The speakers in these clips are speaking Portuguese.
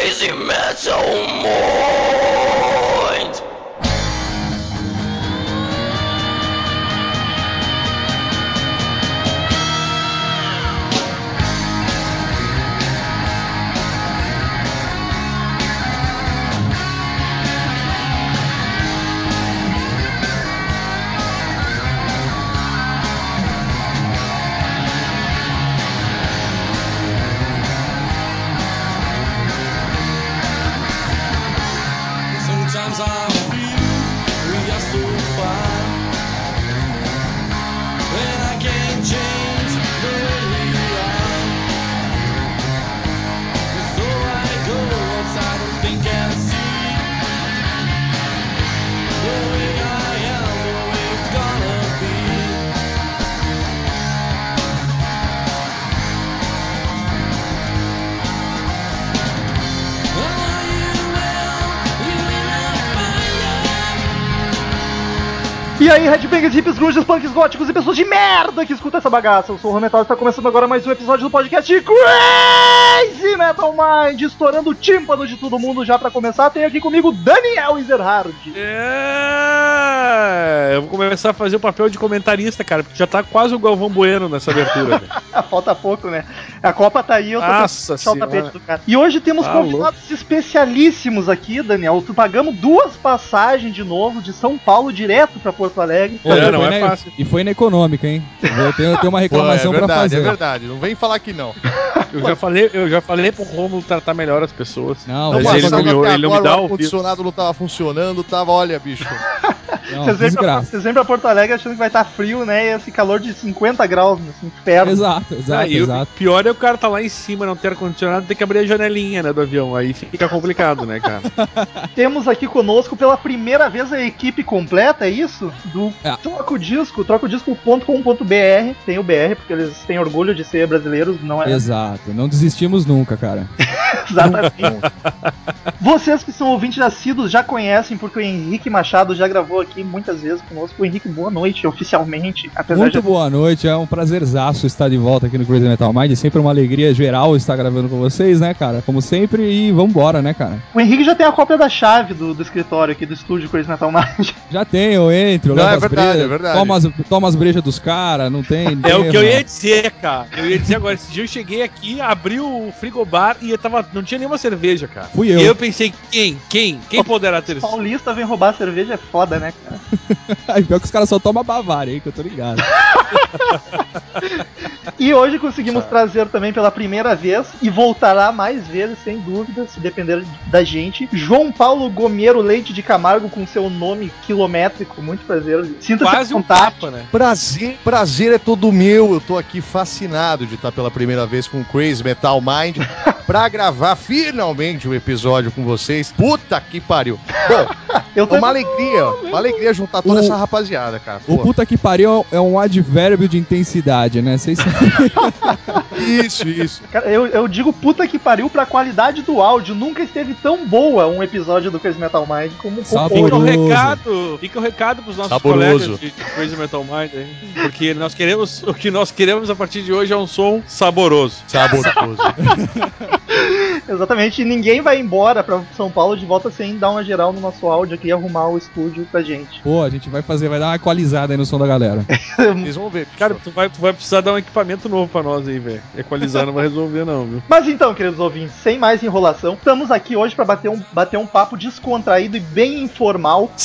Crazy Metal Mind. Grunges, punks góticos e pessoas de merda que escutam essa bagaça. Eu sou o Rometal e está começando agora mais um episódio do podcast Crazy Metal Mind, estourando o tímpano de todo mundo já pra começar. Tem aqui comigo Daniel Ezerhard. É, eu vou começar a fazer o papel de comentarista, cara, porque já tá quase o Galvão Bueno nessa abertura. velho. Falta pouco, né? A Copa tá aí, eu tô Nossa puxar o tapete do cara. E hoje temos Tá convidados especialíssimos aqui, Daniel. Tu pagamos duas passagens de novo de São Paulo direto pra Porto Alegre. É, e não foi é na- fácil. E foi na econômica, hein? Eu tenho, eu tenho uma Pô, é reclamação pra verdade, é fazer. verdade. Não vem falar que não. Eu já falei, eu já falei pro Romulo tratar melhor as pessoas. Não, Mas Não ele passava não me- ele não me dá o ouvido. ar-condicionado não tava funcionando, tava, olha, bicho. não, Vocês vêm, pra, desgraça. vocês vêm pra Porto Alegre achando que vai estar frio, né? E esse calor de 50 graus nesse inferno. Exato, exato, Aí, o exato. pior é o cara tá lá em cima, não ter ar-condicionado, ter que abrir a janelinha né, do avião. Aí fica complicado, né, cara? Temos aqui conosco pela primeira vez a equipe completa, é isso? Do É. Troca o Disco, trocodisco.com.br. Tem o BR, porque eles têm orgulho de ser brasileiros, não é? Exato. Não desistimos nunca, cara. Exatamente. Vocês que são ouvintes assíduos já conhecem, porque o Henrique Machado já gravou aqui muitas vezes conosco. O Henrique, boa noite, oficialmente. Apesar Muito de. boa noite, é um prazerzaço estar de volta aqui no Crazy Metal Mind. É sempre uma alegria geral estar gravando com vocês, né, cara? Como sempre, e vambora, né, cara? O Henrique já tem a cópia da chave do, do escritório aqui do estúdio Crazy Metal Mind. Já tem, eu entro, Não, levo é verdade, brejas, é verdade. Toma as, toma as brejas dos caras, não tem. É o que eu ia dizer, cara. Eu ia dizer agora, esse dia eu cheguei aqui, abri o frigobar e eu tava, não tinha nenhuma cerveja, cara. Fui E eu. aí eu pensei, quem? Quem? Quem poderá ter sido? Paulista vem roubar cerveja, é foda, né, cara? Aí pior que os caras só tomam Bavária aí, que eu tô ligado. E hoje conseguimos trazer também pela primeira vez, e voltará mais vezes, sem dúvida, se depender da gente, João Paulo Gomeiro Leite de Camargo, com seu nome quilométrico. Muito prazer. Sinta-se Quase um tapa, né? Prazer, prazer é todo meu. Eu tô aqui fascinado de estar pela primeira vez com o Crazy Metal Mind pra gravar finalmente o episódio com vocês. Puta que pariu. Bom, Eu é uma alegria, uma alegria juntar toda O- essa rapaziada, cara. O Pô, puta que pariu é um advérbio de intensidade, né? Vocês isso, isso. Cara, eu, eu digo puta que pariu pra qualidade do áudio. Nunca esteve tão boa um episódio do Crazy Metal Mind como, Saboroso. Fica o recado, fica o recado pros nossos Saboroso. colegas de Crazy Metal Mind, hein? porque nós queremos, o que nós queremos a partir de hoje é um som saboroso. Saboroso. Exatamente, e ninguém vai embora pra São Paulo de volta sem dar uma geral no nosso áudio aqui e arrumar o estúdio pra gente. Pô, a gente vai fazer, vai dar uma equalizada aí no som da galera. Vocês vão ver. Cara, tu vai, tu vai precisar dar um equipamento novo pra nós aí, velho. Equalizar não vai resolver não, viu? Mas então, queridos ouvintes, sem mais enrolação, estamos aqui hoje pra bater um, bater um papo descontraído e bem informal.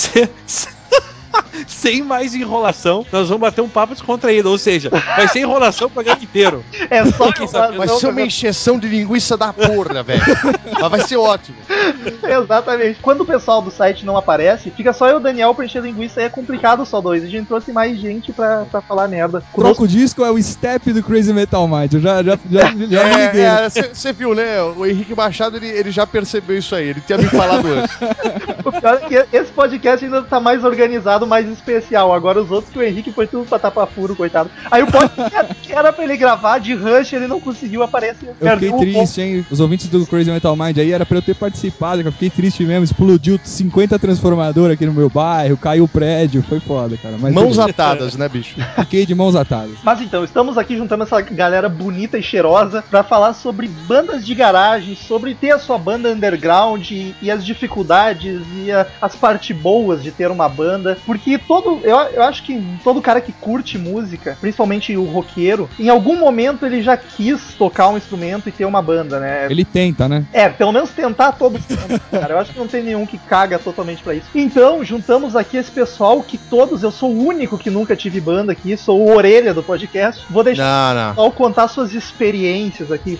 Se- se- Sem mais enrolação, nós vamos bater um papo descontraído, ou seja, vai ser enrolação o programa inteiro. É só sabe- Vai ser uma encheção de linguiça da porra, velho. Mas vai ser ótimo. Exatamente. Quando o pessoal do site não aparece, fica só eu e o Daniel pra encher linguiça aí é complicado só dois. A gente trouxe mais gente pra, pra falar merda. Troca o disco é o step do Crazy Metal Mind. Eu já, já, já, já me liguei. É, você viu, né? O Henrique Machado, ele, ele já percebeu isso aí. Ele tinha me falado antes. O pior é que esse podcast ainda tá mais organizado, mais especial. Agora os outros que o Henrique foi tudo pra tapar furo, coitado. Aí o podcast que era pra ele gravar de rush, ele não conseguiu aparecer. Eu fiquei triste, hein? Os ouvintes do Crazy Metal Mind aí era pra eu ter participado cara. Fiquei triste mesmo. Explodiu 50 transformador aqui no meu bairro, caiu o prédio. Foi foda, cara. Mas Mãos atadas, né, bicho? Fiquei de mãos atadas. Mas então, estamos aqui juntando essa galera bonita e cheirosa pra falar sobre bandas de garagem, sobre ter a sua banda underground e, e as dificuldades e a- as partes boas de ter uma banda. Porque todo. Eu, eu acho que todo cara que curte música, principalmente o roqueiro, em algum momento ele já quis tocar um instrumento e ter uma banda, né? Ele tenta, né? É, pelo menos tentar todo mundo, cara. Eu acho que não tem nenhum que caga totalmente pra isso. Então, juntamos aqui esse pessoal que todos, eu sou o único que nunca tive banda aqui, sou o orelha do podcast. Vou deixar Não, não. o pessoal contar suas experiências aqui.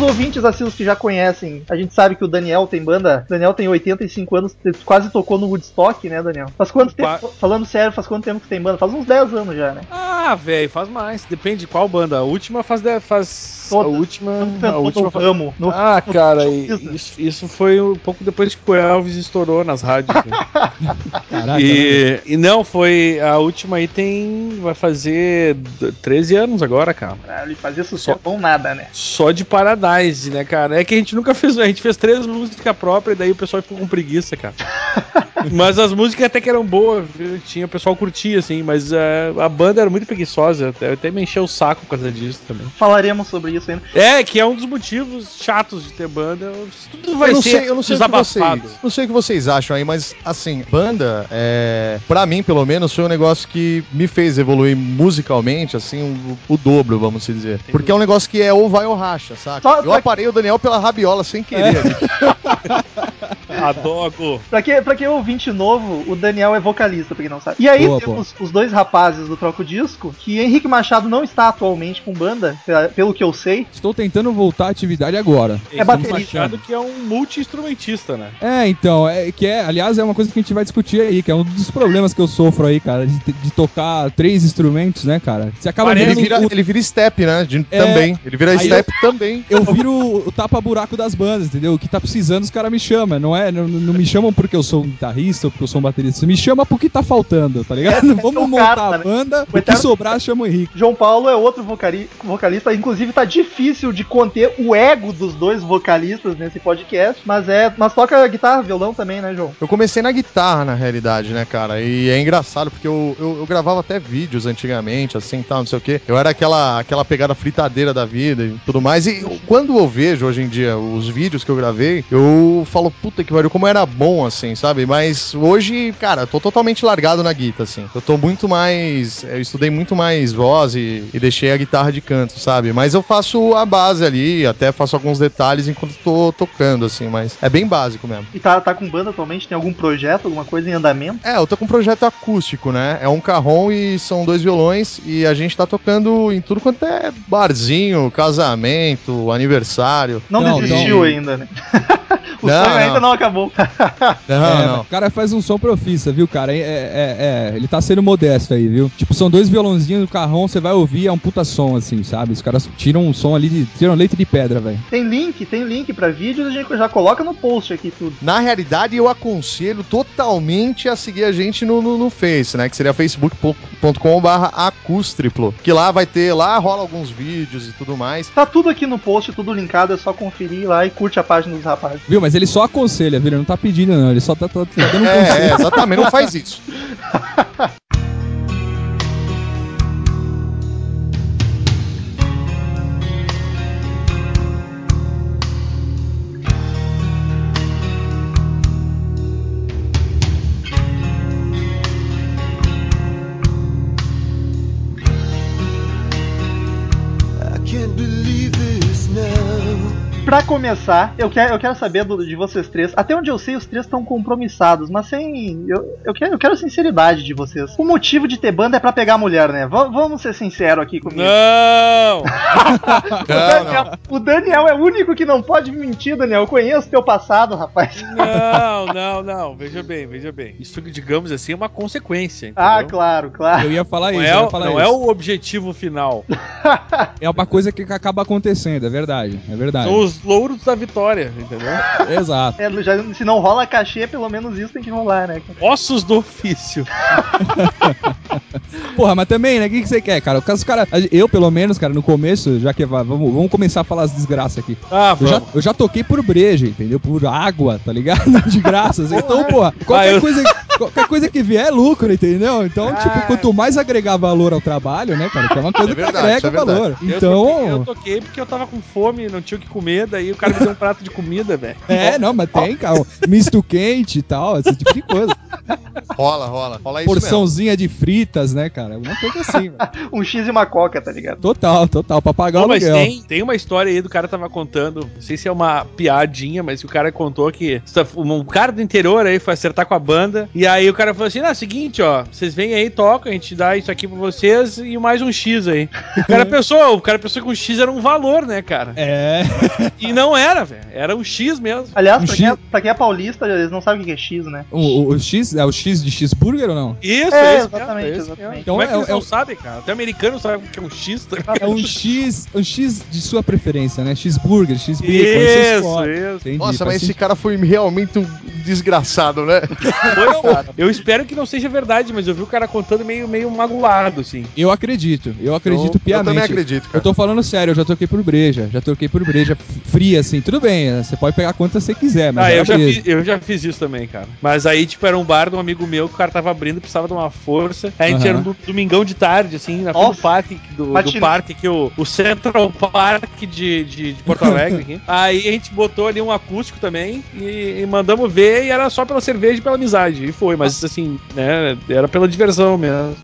Os ouvintes, assim, os que já conhecem, a gente sabe que o Daniel tem banda. Daniel tem 85 anos, quase tocou no Woodstock, né, Daniel? Faz quanto Qua- tempo? Falando sério, faz quanto tempo que tem banda? Faz uns 10 anos já, né? Ah, velho, faz mais. Depende de qual banda. A última faz. de- faz a última. A última faz... ramo. No... Ah, cara, e- isso, isso foi um pouco depois que o Elvis estourou nas rádios. né? Caraca. né? e, e não, foi. A última aí tem. Vai fazer d- 13 anos agora, cara. Caralho, fazer sucesso bom nada, né? Só de Paradise, né, cara? É que a gente nunca fez. A gente fez três músicas próprias e daí o pessoal ficou com preguiça, cara. mas as músicas até que eram boas? Tinha, o pessoal curtia, assim, mas eh, a banda era muito preguiçosa. Até, até me encheu o saco por causa disso também. Falaremos sobre isso ainda. É, que é um dos motivos chatos de ter banda. Tudo vai eu não ser sei, eu não sei o que desabafado. vocês, não sei o que vocês acham aí, mas assim, banda, é, para mim pelo menos foi um negócio que me fez evoluir musicalmente, assim, o, o dobro, vamos se dizer. Porque é um negócio que é ou vai ou racha, saca? Só- eu aparei o Daniel pela rabiola sem querer. Adogo. Pra quem, pra quem é ouvinte novo, o Daniel é vocalista, pra quem não sabe. E aí Boa, temos os dois rapazes do Troco Disco, que Henrique Machado não está atualmente com banda, pe- pelo que eu sei. Estou tentando voltar à atividade agora. É baterista. Machado que é um multi-instrumentista, né? É, então, é que é, aliás, é uma coisa que a gente vai discutir aí, que é um dos problemas que eu sofro aí, cara, de, de tocar três instrumentos, né, cara? Você acaba Parece ele, vendo vira, o- ele vira step, né? de- É, também. Ele vira step também. eu viro o tapa-buraco das bandas, entendeu? O que tá precisando, os caras me chamam. Não é? Não, não me chamam porque eu sou um guitarrista ou porque eu sou um baterista. Me chama porque tá faltando, tá ligado? Vamos o montar cara, a né? banda, O o que eterno- sobrar chama o Henrique. João Paulo é outro vocali- vocalista, inclusive tá difícil de conter o ego dos dois vocalistas nesse podcast, mas é, mas toca guitarra, violão também, né, João? Eu comecei na guitarra, na realidade, né, cara? E é engraçado porque eu, eu, eu gravava até vídeos antigamente, assim, tal, não sei o quê. Eu era aquela, aquela pegada fritadeira da vida e tudo mais. E eu- quando eu vejo hoje em dia os vídeos que eu gravei, eu falo, puta que pariu, como era bom, assim, sabe? Mas hoje, cara, eu tô totalmente largado na guitarra, assim. Eu tô muito mais. Eu estudei muito mais voz e, e deixei a guitarra de canto, sabe? Mas eu faço a base ali, até faço alguns detalhes enquanto tô tocando, assim, mas é bem básico mesmo. E tá, tá com banda atualmente? Tem algum projeto, alguma coisa em andamento? É, eu tô com um projeto acústico, né? É um carrom e são dois violões e a gente tá tocando em tudo quanto é barzinho, casamento, aniversário. Não, Não, desistiu não. ainda, né? o Não, sonho não. ainda não acabou. Não, É, não. O cara faz um som profissa, viu, cara? É, é- é- ele tá sendo modesto aí, viu? Tipo, são dois violãozinhos no carrão, você vai ouvir, é um puta som, assim, sabe? Os caras tiram um som ali, de, tiram leite de pedra, velho. Tem link, tem link pra vídeos, a gente já coloca no post aqui tudo. Na realidade, eu aconselho totalmente a seguir a gente no, no, no Face, né? Que seria facebook.com.br acústriplo. Que lá vai ter, lá rola alguns vídeos e tudo mais. Tá tudo aqui no post, tudo linkado, é só conferir lá e curte a página dos rapazes. Viu? Mas ele só aconselha, viu? Ele não tá pedindo, não. Ele só tá, tá- tá dando um É, é, exatamente, não faz isso. Pra começar, eu quero, eu quero saber do- de vocês três. Até onde eu sei, os três estão compromissados, mas sem. Eu, eu, quero, eu quero a sinceridade de vocês. O motivo de ter banda é pra pegar mulher, né? Va- vamos ser sinceros aqui comigo. Não! o, Daniel, o Daniel é o único que não pode mentir, Daniel. Eu conheço teu passado, rapaz. Não, não, não. Veja bem, veja bem. Isso, digamos assim, é uma consequência. Ah, entendeu? claro, claro. Eu ia falar Não, isso, é, falar não isso. é o objetivo final. É uma coisa que acaba acontecendo, é verdade. É verdade. São os louros da vitória, entendeu? Exato. É, já- se não rola cachê, pelo menos isso tem que rolar, né? Ossos do ofício. porra, mas também, né? O que, que você quer, cara? O caso, cara, eu, pelo menos, cara, no começo, já que va- vamos, vamos começar a falar as desgraças aqui. Ah, Eu já, eu já toquei por breja, entendeu? Por água, tá ligado? De graças. Então, porra, qualquer, Ah, eu- coisa, qualquer coisa que vier é lucro, entendeu? Então, Ah. tipo, quanto mais agregar valor ao trabalho, né, cara? Que é uma coisa É verdade, que agrega é valor. Eu Então. toquei, eu toquei porque eu tava com fome, não tinha o que comer, daí o cara me deu um prato de comida, velho. É, não, mas tem, cara. Misto quente e tal, esse tipo de coisa. Rola, rola. Rola isso mesmo. Porçãozinha de fritas, né, cara? Uma coisa assim, velho. Um X e uma coca, tá ligado? Total, total. Pra pagar Não, o mas aluguel. tem, tem uma história aí do cara tava contando, não sei se é uma piadinha, mas o cara contou que um cara do interior aí foi acertar com a banda, e aí o cara falou assim, ah, seguinte, ó, vocês vêm aí, tocam, a gente dá isso aqui pra vocês e mais um X aí. O cara pensou, o cara pensou que um X era um valor, né, cara? É. E não era, velho, era um X mesmo. Aliás, Um pra quem, é, X- pra quem é paulista, eles não sabem o que é X, né? O, o- o X, é o X de cheeseburger ou não? Isso, É, esse exatamente, esse exatamente. mesmo. Então Como é que é- eles é não o- sabem, cara? Até americano sabe o que é um X, tá? É um X, um X de sua preferência, né? X-burger, X-bacon, Isso, isso. Entendi, Nossa, mas esse cara foi realmente um desgraçado, né? Foi, cara. Eu espero que não seja verdade, mas eu vi o cara contando meio, meio magoado, assim. Eu acredito, eu acredito eu, eu piamente. também acredito, Eu cara. tô falando sério, eu já toquei por breja, já toquei por breja fria, assim, tudo bem, né? você pode pegar quantas você quiser, mas Ah, era eu já, fiz, eu já fiz isso também, cara. Mas aí, tipo, era um bar de um amigo meu que o cara tava abrindo, precisava de uma força. Aí a gente Aham. era um do- domingão de tarde, assim, na frente do parque, do, do parque aqui, o, o Central Park de, de, de Porto Alegre. aqui. Aí a gente botou ali um acústico também e, e mandamos ver e era só pela cerveja e pela amizade. E foi, mas assim, né, era pela diversão mesmo.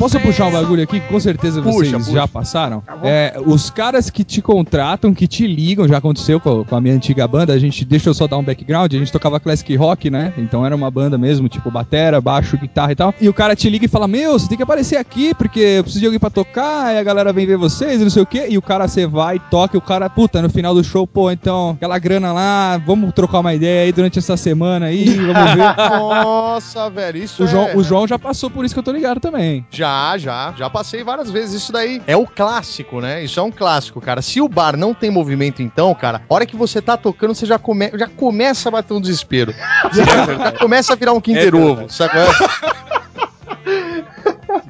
Posso puxar um bagulho aqui que com certeza Puxa, vocês puxa. já passaram? É, os caras que te contratam, que te ligam, já aconteceu com, com a minha antiga banda, a gente, deixa eu só dar um background, a gente tocava classic rock, né? Então era uma banda mesmo, tipo batera, baixo, guitarra e tal. E o cara te liga e fala: Meu, você tem que aparecer aqui porque eu preciso de alguém pra tocar, aí a galera vem ver vocês e não sei o quê. E o cara você vai, toca, e o cara, puta, no final do show, pô, então, aquela grana lá, vamos trocar uma ideia aí durante essa semana aí, vamos ver. Nossa, velho, isso O João, é... o João já passou por isso que eu tô ligado também. Já, já, já passei várias vezes. Isso daí é o clássico, né? Isso é um clássico, cara. Se o bar não tem movimento, então, cara, a hora que você tá tocando, você já, come... já começa a bater um desespero. Já, já começa a virar um Kinder É Ovo, sabe?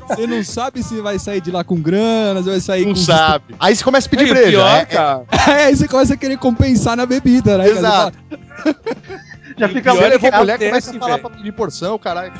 Você não sabe se vai sair de lá com grana, se vai sair Não com. sabe. Aí você começa a pedir breja. pior, é- é- cara. É, aí você começa a querer compensar na bebida, né? cara? Exato. Já E fica é levou que mulher, acontece, começa a falar velho. pra pedir porção, caralho.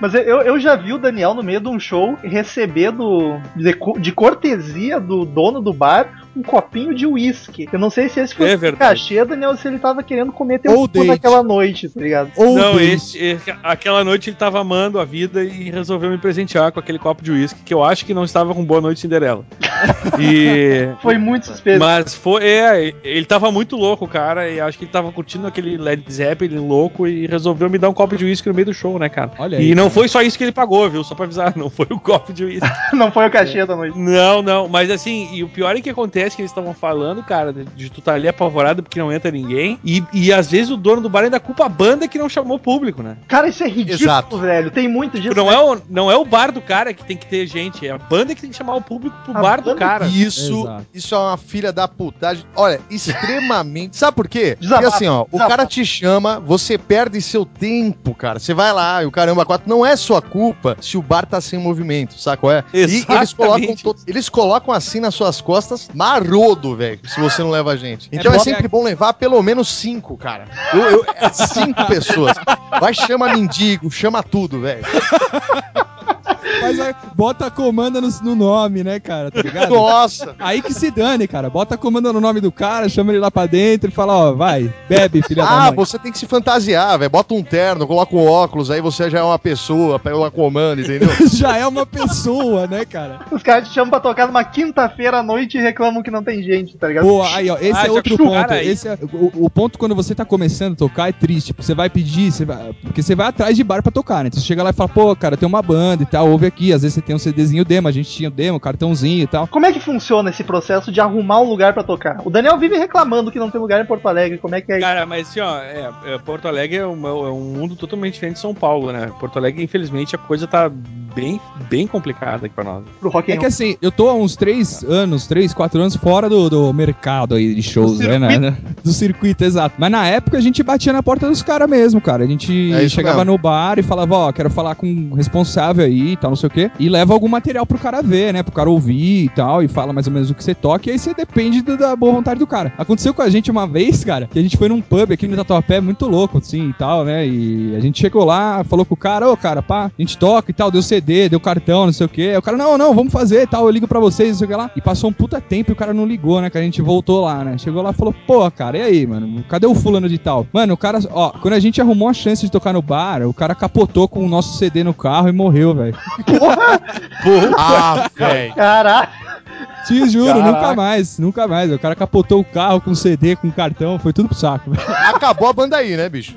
Mas eu, eu já vi o Daniel no meio de um show receber do, de, de cortesia do dono do bar um copinho de uísque. Eu não sei se esse foi É o cachê, Daniel, ou se ele tava querendo comer teu Ou cu naquela noite, tá ligado? Ou Não, esse, esse- aquela noite ele tava amando a vida e resolveu me presentear com aquele copo de uísque que eu acho que não estava com Boa Noite Cinderela. E. Foi muito suspeito. Mas foi. É, ele tava muito louco, cara, e acho que ele tava curtindo aquele Led Zeppelin louco e resolveu me dar um copo de uísque no meio do show, né, cara? Olha E aí. não foi só isso que ele pagou, viu? Só pra avisar, não foi o copo de uísque. Não foi o cachê da noite. Não, não, mas assim, e o pior é que acontece que eles estavam falando, cara, de, tu tá ali apavorado porque não entra ninguém, e, e às vezes o dono do bar ainda culpa a banda que não chamou o público, né? Cara, isso é ridículo, Exato. velho. Tem muito disso. Não é, o, não é o bar do cara que tem que ter gente, é a banda que tem que chamar o público pro A bar do cara. Isso, Exato. isso é uma filha da putagem. Olha, extremamente. Sabe por quê? Porque assim, ó, o cara te chama, você perde seu tempo, cara. Você vai lá e o caramba, quatro não é sua culpa se o bar tá sem movimento, qual É? E eles Exatamente. colocam, to- eles colocam assim nas suas costas, marodo, velho, se você não leva gente. Então é, bom- sempre bom levar pelo menos cinco, cara. Eu, eu- é cinco pessoas. Vai, chama mendigo, chama tudo, velho. Mas aí, bota a comanda no, no nome, né, cara? Tá ligado? Nossa. Aí que se dane, cara. Bota a comanda no nome do cara, chama ele lá pra dentro e fala, ó, vai, bebe, filha da Ah, mãe. você tem que se fantasiar, velho. Bota um terno, coloca um óculos, aí você já é uma pessoa, pega uma comanda, entendeu? Já é uma pessoa, né, cara? Os caras te chamam pra tocar numa quinta-feira à noite e reclamam que não tem gente, tá ligado? Pô, aí, ó, esse Ah, é outro ponto. aí- Esse é, o, o ponto quando você tá começando a tocar é triste. Porque você vai pedir, você vai, porque você vai atrás de bar pra tocar, né? Você chega lá e fala, pô, cara, tem uma banda e tal, ouve aqui. Às vezes você tem um CDzinho demo, a gente tinha demo, cartãozinho e tal. Como é que funciona esse processo de arrumar um lugar pra tocar? O Daniel vive reclamando que não tem lugar em Porto Alegre. Como é que é isso? Cara, mas assim, ó, é, é, Porto Alegre é, uma- é um mundo totalmente diferente de São Paulo, né? Porto Alegre, infelizmente, a coisa tá bem, bem complicada aqui pra nós. pro Rock É que assim, eu tô há uns três anos, três, quatro anos fora do, do mercado aí de shows, Do né, né? Do circuito, exato. Mas na época a gente batia na porta dos caras mesmo, cara. A gente É chegava mesmo. no bar e falava, ó, quero falar com um responsável aí e tal, não sei o quê. E leva algum material pro cara ver, né? Pro cara ouvir e tal, e fala mais ou menos o que você toca. E aí você depende do- da boa vontade do cara. Aconteceu com a gente uma vez, cara, que a gente foi num pub aqui no Tatuapé, muito louco, assim, e tal, né? E a gente chegou lá, falou com o cara, ô, cara, pá, a gente toca e tal, deu CD, deu cartão, não sei o quê. Aí o cara, não, não, vamos fazer e tal, eu ligo pra vocês, não sei o que lá. E passou um puta tempo e o cara não ligou, né? Que a gente voltou lá, né? Chegou lá e falou, pô, cara, e aí, mano? Cadê o fulano de tal? Mano, o cara, ó, quando a gente arrumou a chance de tocar no bar, o cara capotou com o nosso CD no carro e morreu, velho. Ah, velho. Caralho. Te juro, Caraca. nunca mais, nunca mais. O cara capotou o carro com CD, com cartão, foi tudo pro saco. velho. Acabou a banda aí, né, bicho?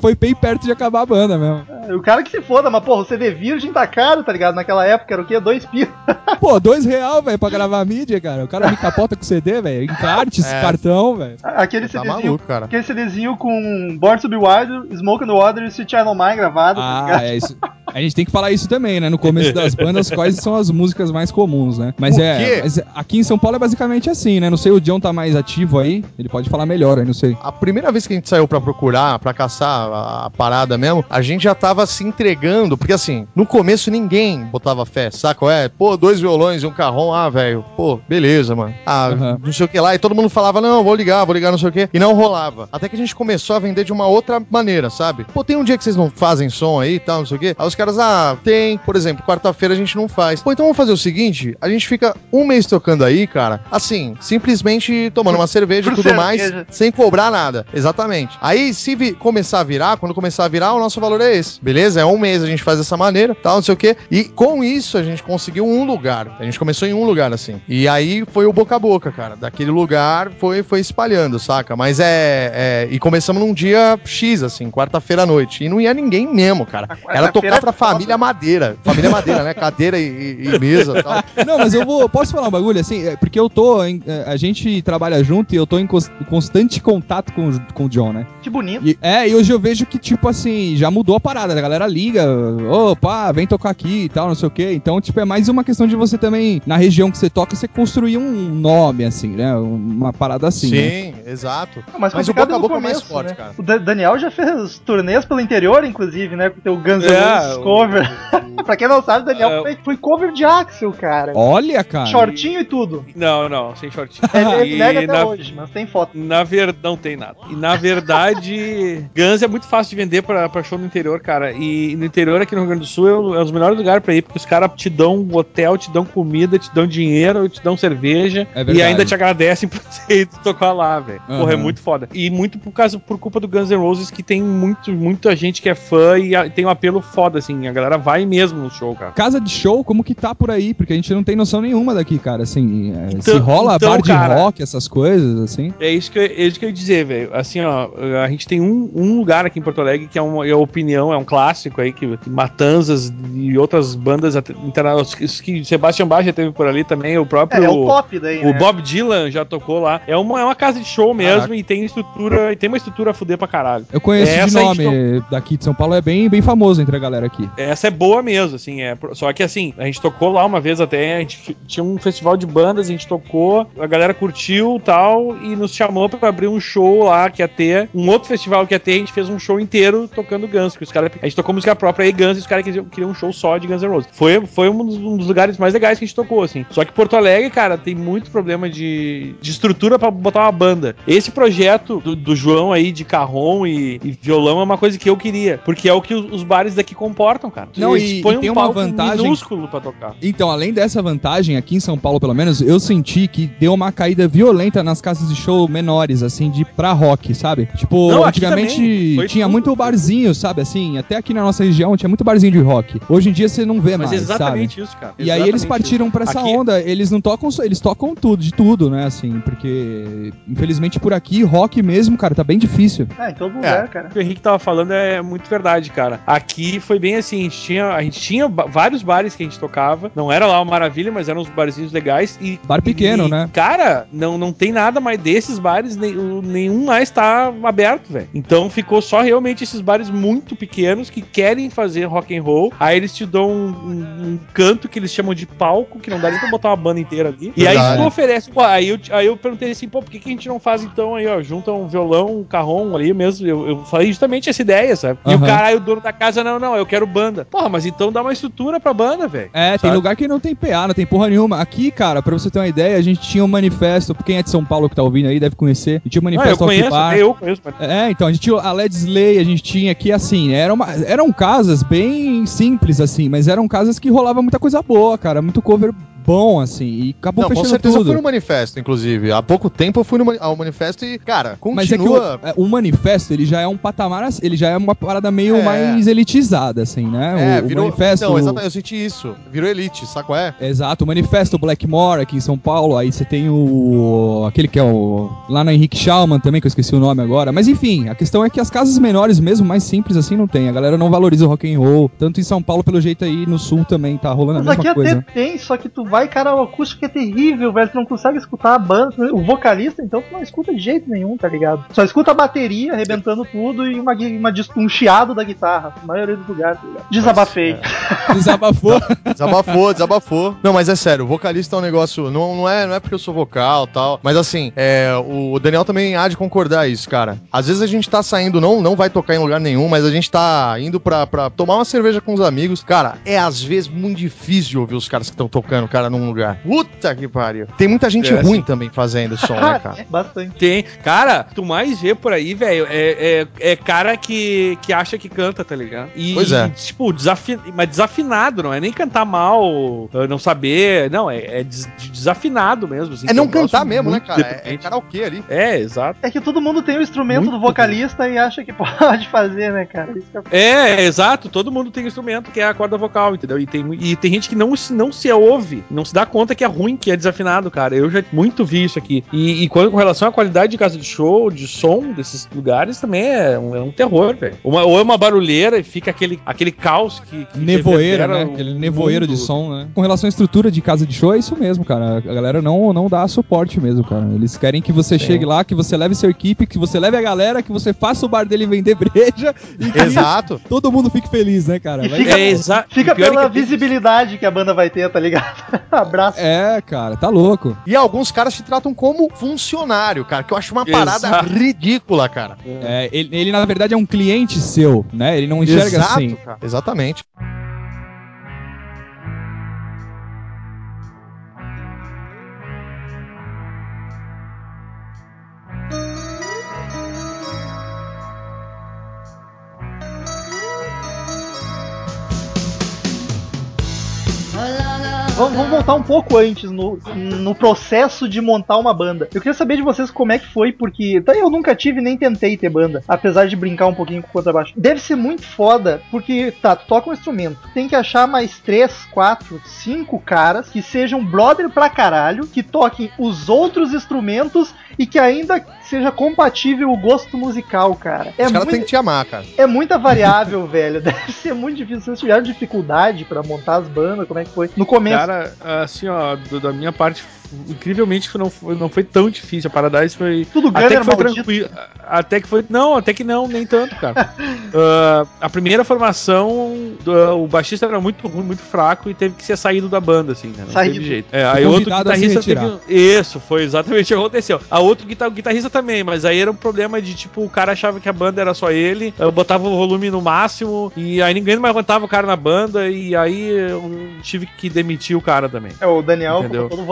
foi bem perto de acabar a banda mesmo. O cara que se foda, mas porra, o CD virgem tá caro, tá ligado? Naquela época era o quê? Dois pila. Pô, dois real, velho, pra gravar mídia, cara. O cara me capota com CD, velho. Encarte esse É. cartão, velho. Aquele Tá CDzinho. maluco, cara. Aquele CDzinho com Born to Be Wild, Smoke on the Water e Sweet Child O' Mine gravado. tá Ah, ligado? é isso. A gente tem que falar isso também, né? No começo das bandas, quais são as músicas mais comuns, né? Mas Por é. quê? Mas aqui em São Paulo é basicamente assim, né? Não sei, o John tá mais ativo aí. Ele pode falar melhor aí, não sei. A primeira vez que a gente saiu pra procurar, pra caçar a, a parada mesmo, a gente já tava se entregando, porque assim, no começo ninguém botava fé, qual É, pô, dois violões e um carrom, ah, velho, pô, beleza, mano. Ah, Aham. não sei o que lá, e todo mundo falava, não, vou ligar, vou ligar, não sei o que, e não rolava. Até que a gente começou a vender de uma outra maneira, sabe? Pô, tem um dia que vocês não fazem som aí e tal, não sei o que. Aí os caras, ah, tem, por exemplo, quarta-feira a gente não faz. Pô, então vamos fazer o seguinte, a gente fica um mês tocando aí, cara, assim, simplesmente tomando uma cerveja e tudo mais, sem cobrar nada. Exatamente. Aí, se vi- começar a virar, quando começar a virar, o nosso valor é esse. Beleza? É um mês a gente faz dessa maneira, tal, não sei o quê. E com isso a gente conseguiu um lugar. A gente começou em um lugar, assim. E aí foi o boca a boca, cara. Daquele lugar foi, foi espalhando, saca? Mas é, é- E começamos num dia X, assim, quarta-feira à noite. E não ia ninguém mesmo, cara. Era tocar é pra família Madeira. Família Madeira, né? Cadeira e, e- e mesa e tal. Não, mas eu vou. Posso falar um bagulho assim? É, Porque eu tô. em- é, a gente trabalha junto e eu tô em cons- constante contato com, o- com o John, né? Que bonito. E- é, e hoje eu vejo que, tipo assim, já mudou a parada. A galera liga, opa, vem tocar aqui e tal, não sei o quê. Então, tipo, é mais uma questão de você também, na região que você toca, você construir um nome, assim, né? Uma parada assim. né? Sim, exato. Mas, Mas o boca a boca é mais forte, né? cara. O Da- Daniel já fez turnês pelo interior, inclusive, né? Com o teu Guns N' É, Roses o- cover. pra quem não sabe, o Daniel É, foi cover de Axel, cara. Olha, cara. Shortinho e tudo. Não, não, sem shortinho. Ele, ele E nega até na- hoje, mas tem foto. Na verdade, não tem nada. E na verdade, Guns é muito fácil de vender pra, pra show no interior, cara. E no interior aqui no Rio Grande do Sul é, o- é os melhores lugares pra ir, porque os caras te dão um hotel, te dão comida, te dão dinheiro, te dão cerveja É verdade. e ainda te agradecem por você ir tocar lá, velho. Porra, é muito foda. E muito por causa por culpa do Guns N' Roses que tem muito, muita gente que é fã e a- tem um apelo foda assim. A galera vai mesmo no show, cara. Casa de show, como que tá por aí? Porque a gente não tem noção nenhuma daqui, cara. Assim, é, se Então- rola então, bar de cara- rock, essas coisas, assim. É isso que, eu- é isso que eu ia dizer, velho. Assim, ó, a gente tem um, um lugar aqui em Porto Alegre que é uma é a opinião, é um clássico aí, que, que Matanzas e outras bandas internacionais, que Sebastian Bach já teve por ali também, o próprio. É, é o top daí, o né? Bob Dylan já tocou lá. É uma, é uma casa de show mesmo Caraca. e tem estrutura, e tem uma estrutura a fuder pra caralho. Eu conheço de Essa a gente nome daqui de São Paulo, é bem, bem famoso entre a galera aqui. Essa é boa mesmo, assim, é. Só que assim, a gente tocou lá uma vez até, a gente tinha um festival de bandas, a gente tocou, a galera curtiu tal, e nos chamou pra abrir um show lá que ia ter, um outro festival que ia ter, a gente fez um show inteiro tocando Guns, que os caras, a gente tocou música própria aí Guns, e os caras queriam, um show só de Guns N' Roses. Foi, foi um, dos, um dos lugares mais legais que a gente tocou, assim. Só que Porto Alegre, cara, tem muito problema de, de estrutura pra botar uma banda. Esse projeto do, do João aí, de carrom e, e violão, é uma coisa que eu queria, porque é o que os, os bares daqui comportam, cara. Não, Eles e- põem e tem um uma vantagem- minúsculo pra tocar. Então, além dessa vantagem, aqui em São Paulo, pelo menos, eu senti que deu uma caída violenta nas casas de show menores, assim, de pra rock, sabe? Tipo, Não, antigamente tinha tudo, muito barzinho, sabe? Assim, até aqui na nossa região tinha muito barzinho de rock. Hoje em dia você não vê Mas mais, é sabe? exatamente isso, cara. E aí eles Exatamente partiram pra essa Aqui- onda, eles não tocam só, eles tocam tudo, de tudo, né, assim, porque infelizmente por aqui rock mesmo, cara, tá bem difícil. É, em todo lugar, cara. O que o Henrique tava falando é muito verdade, cara. Aqui foi bem assim, a gente tinha, a gente tinha vários bares que a gente tocava. Não era lá uma maravilha, mas eram uns barzinhos legais. E, Bar pequeno, e, né? Cara, não, não tem nada mais desses bares, nem- nenhum mais tá aberto, velho. Então ficou só realmente esses bares muito pequenos que querem fazer rock and roll. Aí eles te dão um, um- um canto que eles chamam de palco, que não dá nem pra botar uma banda inteira ali. E aí tu oferece. Pô, aí, eu, aí eu perguntei assim, pô, por que, que a gente não faz então aí, ó? Junta um violão, um carrom ali mesmo. Eu, eu falei justamente essa ideia, sabe? E o cara, aí o dono da casa, não, não, eu quero banda. Porra, mas então dá uma estrutura pra banda, velho. É, tem Sabe? lugar que não tem PA, não tem porra nenhuma. Aqui, cara, pra você ter uma ideia, a gente tinha um manifesto, quem é de São Paulo que tá ouvindo aí deve conhecer. A gente tinha um Ah, eu manifesto conheço, eu conheço, mas É, então, a gente tinha a Led Slay, a gente tinha aqui, assim, era uma- eram casas bem simples, assim, mas eram casas que rolava muita coisa boa, cara, muito cover bom, assim, e acabou Não, com fechando certeza eu tudo. fui no manifesto, inclusive. Há pouco tempo eu fui no mani- ao manifesto e, cara, Mas é que o, continua. é, o manifesto, ele já é um patamar, ele já é uma parada meio É. mais elitizada, assim, né? É, o, o virou. manifesto... Não, exatamente, eu senti isso. Virou elite, sabe qual é? Exato, o Manifesto Blackmore aqui em São Paulo, aí você tem o. aquele que é o. lá no Henrique Schaumann também, que eu esqueci o nome agora. Mas enfim, a questão é que as casas menores mesmo, mais simples assim, não tem. A galera não valoriza o rock and roll. Tanto em São Paulo, pelo jeito aí no sul também tá rolando a Mas aqui mesma coisa. até tem, só que tu vai, cara, o acústico é terrível, velho. Tu não consegue escutar a banda. O vocalista, então, tu não escuta de jeito nenhum, tá ligado? Só escuta a bateria arrebentando tudo e uma, uma, um chiado da guitarra. Na maioria dos lugares, tá ligado? Desabafei. Desabafou. Desabafou, desabafou. Não, mas é sério, o vocalista é um negócio. Não, não, é, não é porque eu sou vocal e tal. Mas assim, é, o Daniel também há de concordar isso, cara. Às vezes a gente tá saindo, não, não vai tocar em lugar nenhum, mas a gente tá indo pra, pra tomar uma cerveja com os amigos. Cara, é às vezes muito difícil de ouvir os caras que estão tocando, cara, num lugar. Puta que pariu. Tem muita gente É, ruim também fazendo som, né, cara? É, bastante. Tem. Cara, tu mais vê por aí, velho, é, é, é cara que, que acha que canta, tá ligado? E, Pois é. e, tipo, desafi... mas desafinado, não é nem cantar mal, eh, não saber. Não, é, é des- desafinado mesmo. assim, É não cantar mesmo, né, cara? É, é karaokê ali. É, exato. É que todo mundo tem o instrumento Muito do vocalista e acha que pode fazer, né, cara? Isso que é É, exato. Todo mundo tem um instrumento que é a corda vocal, entendeu? E tem, e tem gente que não, se- não se ouve, não se dá conta que é ruim, que é desafinado, cara. Eu já muito vi isso aqui. E, e quando, com relação à qualidade de casa de show, de som desses lugares, também é um, é um terror, velho. Ou é uma barulheira e fica aquele, aquele caos que. que Nevoeiro, né? Aquele nevoeiro de mundo. som, né? Com relação à estrutura de casa de show, é isso mesmo, cara. A galera não, não dá suporte mesmo, cara. Eles querem que você chegue lá, que você leve sua equipe, que você leve a galera, que você faça o bar dele vender breja e que Exato. todo mundo fique feliz, né, cara? E fica- É, Fica é pela que visibilidade que a banda vai ter, tá ligado? Abraço. É, cara, tá louco. E alguns caras se tratam como funcionário, cara, que eu acho uma parada Exato. ridícula, cara. É, ele, ele, na verdade, é um cliente seu, né? Ele não enxerga Exato, assim. cara. Exatamente. Vamos, vamos voltar um pouco antes no, no processo de montar uma banda. Eu queria saber de vocês como é que foi, porque tá, eu nunca tive nem tentei ter banda, apesar de brincar um pouquinho com o contrabaixo. Deve ser muito foda, porque tá, tu toca um instrumento, tem que achar mais três, quatro, cinco caras que sejam brother pra caralho, que toquem os outros instrumentos e que ainda seja compatível o gosto musical, cara. É Os caras têm muito, que te amar, cara. é muita variável, velho. Deve ser muito difícil. Vocês tiveram dificuldade pra montar as bandas? Como é que foi? No começo. Cara, assim, ó, do- da minha parte, incrivelmente não foi, não foi tão difícil. A Paradise foi. Tudo Até que foi maldito. tranquilo. Até que foi. Não, até que não, nem tanto, cara. Ah, a primeira formação, do- o baixista era muito ruim, muito fraco e teve que ser saído da banda, assim, né? Não Saído. teve jeito. É, aí outro guitarrista teve. Isso, foi exatamente o que aconteceu. A outro guitar- guitarrista também, mas aí era um problema de tipo, o cara achava que a banda era só ele, eu botava o volume no máximo e aí ninguém mais aguentava o cara na banda e aí eu tive que demitir o cara também. É, o Daniel, Entendeu? como todo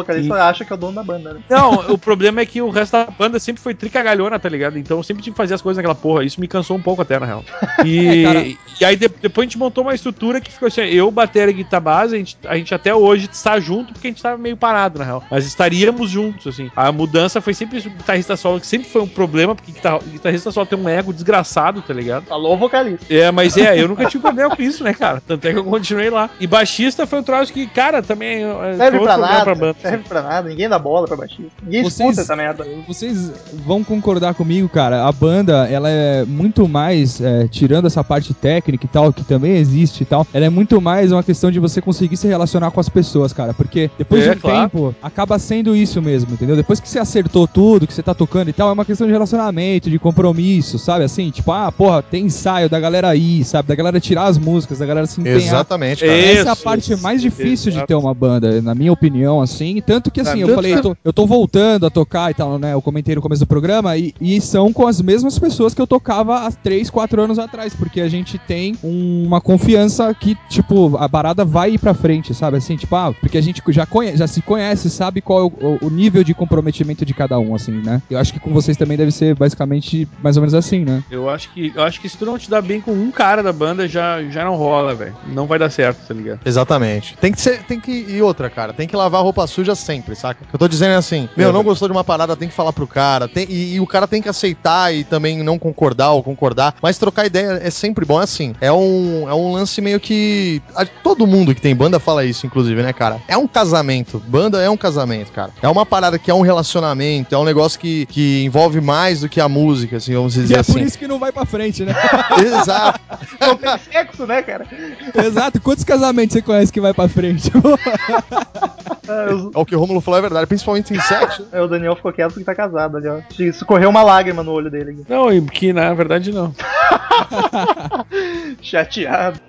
acha que é o dono da banda, né? Não, o problema é que o resto da banda sempre foi tricagalhona, tá ligado? Então eu sempre tive que fazer as coisas naquela porra. Isso me cansou um pouco até, na real. E, É, e aí de- depois a gente montou uma estrutura que ficou assim: eu, bateria e guitarra base, a gente, a gente até hoje está junto porque a gente tava meio parado, na real. Mas estaríamos juntos, assim. A mudança foi sempre o guitarrista solo, que sempre foi um problema, porque guitarra- guitarrista solo tem um ego desgraçado, tá ligado? Falou o vocalista. É, mas é, eu nunca tive problema com isso, né, cara? Tanto é que eu continuei lá. E baixista foi um troço que, cara, também é, Serve pra nada. pra banda. serve pra nada. Nada, ninguém dá bola pra baixista. Ninguém Vocês- escuta essa merda. Vocês vão concordar comigo, cara. A banda, ela é muito mais, é, tirando essa parte técnica e tal, que também existe e tal, ela é muito mais uma questão de você conseguir se relacionar com as pessoas, cara. Porque depois É, de um claro. tempo, acaba sendo isso mesmo, entendeu? Depois que você acertou tudo, que você tá tocando e tal, é uma questão de relacionamento, de compromisso, sabe? Assim, tipo, ah, porra, tem ensaio da galera aí, sabe? Da galera tirar as músicas, da galera se empenhar. Exatamente, cara. Essa é a Isso, parte isso, mais difícil de exato. ter uma banda, na minha opinião, assim. Tanto que, assim, Ah, eu falei, eu tô, eu tô voltando a tocar e tal, né? Eu comentei no começo do programa, e, e são com as mesmas pessoas que eu tocava há 3, 4 anos atrás, porque a gente tem um- uma confiança que, tipo, a parada vai ir pra frente, sabe? Assim, tipo, ah, porque a gente já, conhe- já se conhece, sabe qual é o, o- o nível de comprometimento de cada um, assim, né? Eu acho que com vocês também deve ser basicamente mais ou menos assim, né? Eu acho que eu acho que se tu não te dá bem com um cara da banda, já, já não rola, velho. Não vai dar certo, tá ligado? Exatamente. Tem que ser, tem que e outra, cara, tem que lavar roupa suja sempre, saca? Eu tô dizendo é assim, meu, não gostou de uma parada, tem que falar pro cara, tem- e, e o cara tem que aceitar e também não concordar ou concordar, mas trocar ideia é sempre bom, é assim. É um, é um lance meio que a- todo mundo que tem banda fala isso, inclusive, né, cara? É um casamento. Banda é um casamento, cara. É uma parada que é um relacionamento, é um negócio que, que envolve mais do que a música, assim, vamos E dizer é por assim. isso que não vai pra frente, né? Exato. Não tem sexo, né, cara? Exato. Quantos casamentos você conhece que vai pra frente? É o que o Romulo falou é verdade, principalmente em sexo. é, o Daniel ficou quieto porque tá casado ali, ó. Isso correu uma lágrima no olho dele. aqui. Não, e que na verdade não. Chateado.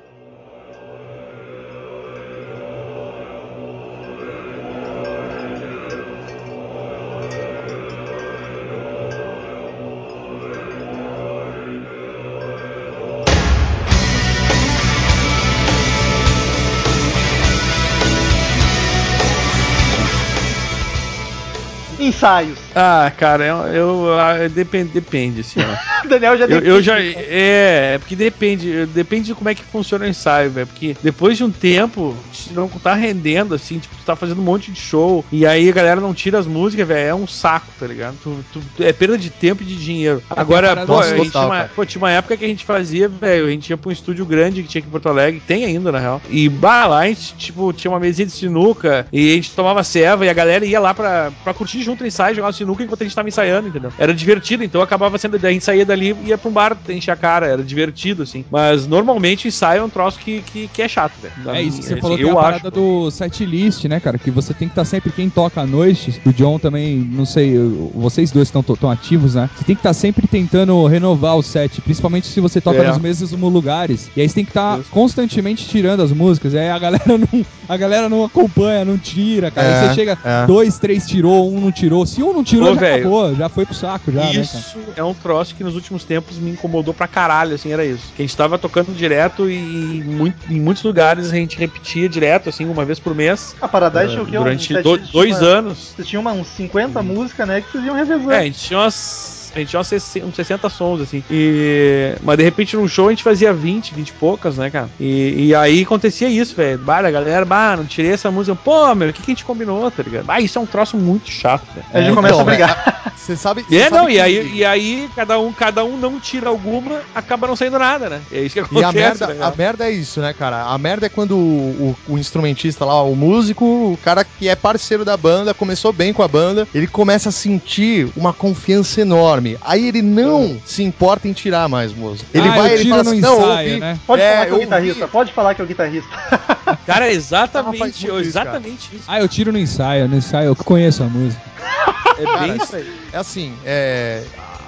Ensaios. Ah, cara, eu, eu ah, depende, depende, assim, ó. O Daniel já Eu, deu eu já. É, é porque depende. Depende de como é que funciona o ensaio, velho. Porque depois de um tempo, se não tá rendendo, assim, tipo, tu tá fazendo um monte de show. E aí a galera não tira as músicas, velho. É um saco, tá ligado? Tu, tu- é perda de tempo e de dinheiro. Agora, cara, pô, gente total, tinha uma, pô, tinha uma época que a gente fazia, velho. A gente ia pra um estúdio grande que tinha aqui em Porto Alegre. Tem ainda, na real. E bah, lá a gente, tipo, tinha uma mesinha de sinuca. E a gente tomava ceva e a galera ia lá pra, pra curtir junto o ensaio, jogar sinuca enquanto a gente tava ensaiando, entendeu? Era divertido, então acabava sendo. A gente saía dali e ia pra um bar encher a cara. Era divertido, assim. Mas normalmente ensaio é um troço que, que, que é chato, velho. É isso que você Assim, falou, tem eu a acho. parada do setlist, né, cara? Que você tem que estar sempre, quem toca à noite, o John também, não sei, vocês dois estão tão ativos, né? Você tem que estar sempre tentando renovar o set, principalmente se você toca É. nos mesmos lugares. E aí você tem que estar Isso. constantemente tirando as músicas. E aí a galera não, a galera não acompanha, não tira, cara. É, aí você chega, é. dois, três tirou, um não tirou. Se um não tirou, Ô, já velho, acabou, já foi pro saco, já, né? Isso é um troço que nos últimos tempos me incomodou pra caralho, assim, era isso. Que a gente tava tocando direto e muito- em muitos lugares a gente repetia direto, assim, uma vez por mês. A Paradise tinha o quê? Um durante set do- dois uma- anos. Vocês tinham uma, uns 50 músicas, né? Que vocês iam revezando. É, a gente tinha umas. A gente tinha umas 60 uns 60 sons, assim. E... Mas de repente num show a gente fazia 20, 20 e poucas, né, cara? E, e aí acontecia isso, velho. Bah, a galera, bah, não tirei essa música. Pô, meu, o que, que a gente combinou, tá ligado? Ah, isso é um troço muito chato, velho. a gente É, começa então, a brigar. Você sabe. você É, sabe não, e aí, e aí cada, um, cada um não tira alguma, acaba não saindo nada, né? É isso que acontece. E a merda, né, a merda é isso, né, cara? A merda é quando o, o- o instrumentista lá, o músico, o cara que é parceiro da banda, começou bem com a banda, ele começa a sentir uma confiança enorme. Aí ele não se importa em tirar mais música. Ele Ah, vai, ele fala no assim, não, ensaio, ouvi, né? Pode É, falar que é o guitarrista, pode falar que é o guitarrista. Cara, é Ah, exatamente, isso, exatamente. Ah, eu tiro no ensaio, no ensaio eu conheço a música. É Cara, bem isso aí. É assim, é.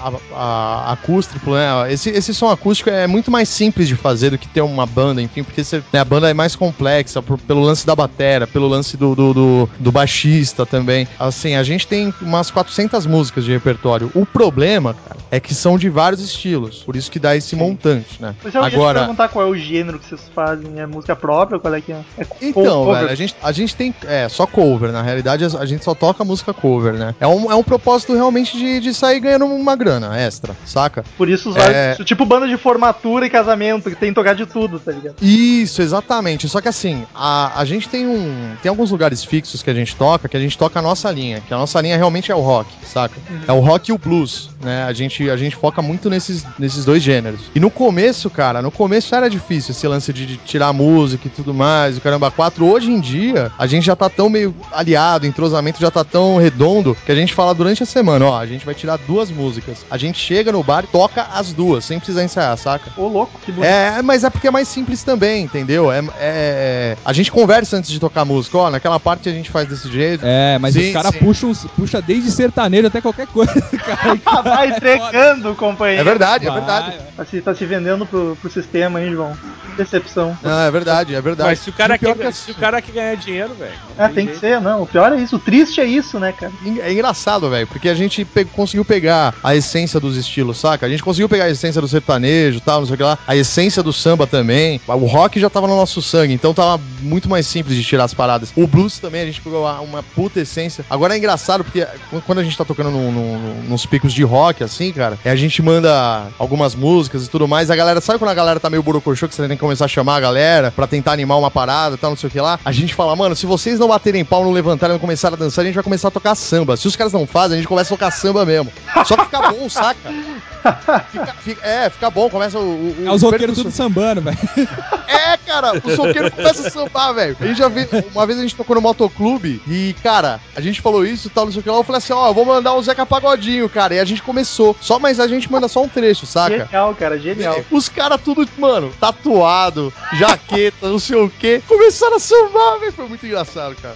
A, a, acústico, né? Esse, esse som acústico é muito mais simples de fazer do que ter uma banda, enfim, porque você- né, a banda é mais complexa por- pelo lance da batera, pelo lance do, do, do, do baixista também. Assim, a gente tem umas 400 músicas de repertório. O problema, cara, é que são de vários estilos, por isso que dá esse montante, né? Mas eu ia te Agora, perguntar qual é o gênero que vocês fazem. É música própria? Qual é que é? é Então, cover? velho, a gente, a gente tem. É, só cover. Na realidade, a, a gente só toca música cover, né? É um, é um propósito realmente de, de sair ganhando uma grana, grana extra, saca? Por isso, os É. tipo banda de formatura e casamento, que tem que tocar de tudo, tá ligado? Isso, exatamente. Só que assim, a, a gente tem um. Tem alguns lugares fixos que a gente toca, que a gente toca a nossa linha. Que a nossa linha realmente é o rock, saca? É o rock e o blues, né? A gente, a gente foca muito nesses, nesses dois gêneros. E no começo, cara, no começo era difícil esse lance de, de tirar música e tudo mais, o caramba, quatro. Hoje em dia, a gente já tá tão meio aliado, entrosamento já tá tão redondo, que a gente fala durante a semana, ó, a gente vai tirar duas músicas. A gente chega no bar e toca as duas, sem precisar ensaiar, saca? Ô, louco, que bonito. É, mas é porque é mais simples também, entendeu? É, é- a gente conversa antes de tocar música, ó, naquela parte a gente faz desse jeito. É, mas Sim, os caras puxam, puxa desde sertanejo até qualquer coisa, cara. Vai entregando, companheiro. É verdade, é Vai, verdade. Tá se, tá se vendendo pro, pro sistema, hein, João? Decepção. Não, é verdade, é verdade. Mas se o cara, quer, que é se o cara quer ganhar dinheiro, velho. É, tem que ser, não. O pior é isso. O triste é isso, né, cara? É engraçado, velho, porque a gente pe- conseguiu pegar a essência dos estilos, saca? A gente conseguiu pegar a essência do sertanejo tal, não sei o que lá, a essência do samba também. O rock já tava no nosso sangue, então tava muito mais simples de tirar as paradas. O blues também, a gente pegou uma, uma puta essência. Agora é engraçado, porque quando a gente tá tocando num- num- nos picos de rock, assim, cara, é a gente manda algumas músicas e tudo mais, a galera, sabe quando a galera tá meio borocochô, que você tem que começar a chamar a galera pra tentar animar uma parada e tal, não sei o que lá? A gente fala, mano, se vocês não baterem pau, não levantarem, não começarem a dançar, a gente vai começar a tocar samba. Se os caras não fazem, a gente começa a tocar samba mesmo. Só que fica bom, saca? Fica- fica- é, fica bom, começa o. o É os roqueiros tudo sambando, velho. É, cara, o soqueiro começa a sambar, velho. A gente já viu, uma vez a gente tocou no motoclube e, cara, a gente falou isso e tal, não sei o que lá. Eu falei assim, ó, eu vou mandar o Zeca Pagodinho, cara. E a gente começou. Só, mas a gente manda só um trecho, saca? Genial, cara, genial. Os caras tudo, mano, tatuado, jaqueta, não sei o que. Começaram a sambar, velho. Foi muito engraçado, cara.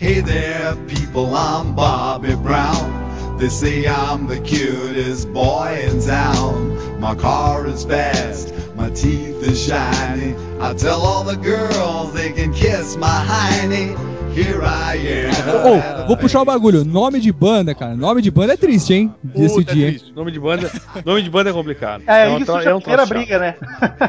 Hey there, people, I'm Bobby Brown. They say I'm the cutest boy in town. My car is fast, my teeth is shiny. I tell all the girls they can kiss my hiney. Here I am. vou puxar o bagulho. Nome de banda, cara. Nome de banda é triste, hein? Puta, é Decidir. triste. Nome de banda, nome de banda é complicado. É, uma isso tro- já um era troço chato. briga, né?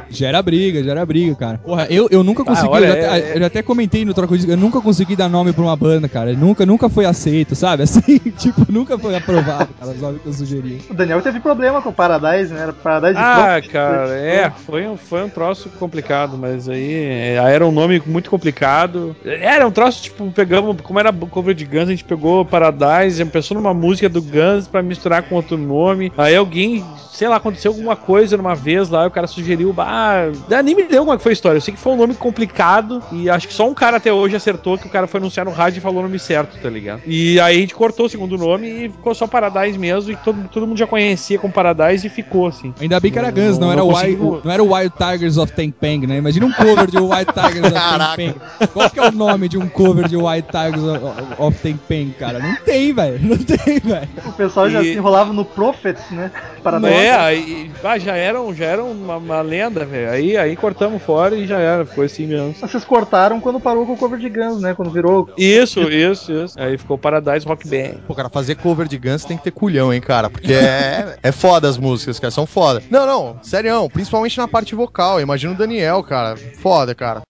Gera briga, gera briga, cara. Porra, eu, eu nunca consegui. olha, eu, já até, é- eu já até comentei no Troca Disco, eu nunca consegui dar nome pra uma banda, cara. Nunca, nunca foi aceito, sabe? Assim, tipo, nunca foi aprovado, cara, os nomes que eu sugeri. O Daniel teve problema com o Paradise, né? Era Paradise Ah, cara, é, foi um, foi um troço complicado, mas aí é, era um nome muito complicado. Era um troço, tipo, pegamos, como era cover de Guns, a gente pegou Paradise, pensou numa música do Guns pra misturar com outro nome. Aí alguém, sei lá, aconteceu alguma coisa numa vez lá, e o cara sugeriu, ah, nem me deu como é que foi a história. Eu sei que foi um nome complicado e acho que só um cara até hoje acertou que o cara foi anunciar no rádio e falou o nome certo, tá ligado? E aí a gente cortou o segundo nome e ficou só Paradise mesmo, e todo, todo mundo já conhecia como Paradise e ficou assim. Ainda bem que era Não- Guns, não, não era o consegui- Wild, não era Wild Tigers of Tampang, né? Imagina um cover de Wild Tigers of Caraca. Tampang. Qual que é o nome de um cover de Wild Tigers of, of cara? Não tem, velho. Não tem, velho. O pessoal já E- se enrolava no Prophets, né? Paradise. É, aí ah, já eram, já eram uma, uma lenda, velho. Aí, aí cortamos fora e já era, ficou assim mesmo. Vocês cortaram quando parou com o cover de Guns, né? Quando virou. Isso, isso, isso. Aí ficou Paradise Rock Band. Pô, cara, fazer cover de Guns tem que ter culhão, hein, cara? Porque é, é foda as músicas, cara, são foda. Não, não, sério, principalmente na parte vocal. Imagina o Daniel, cara. Foda, cara.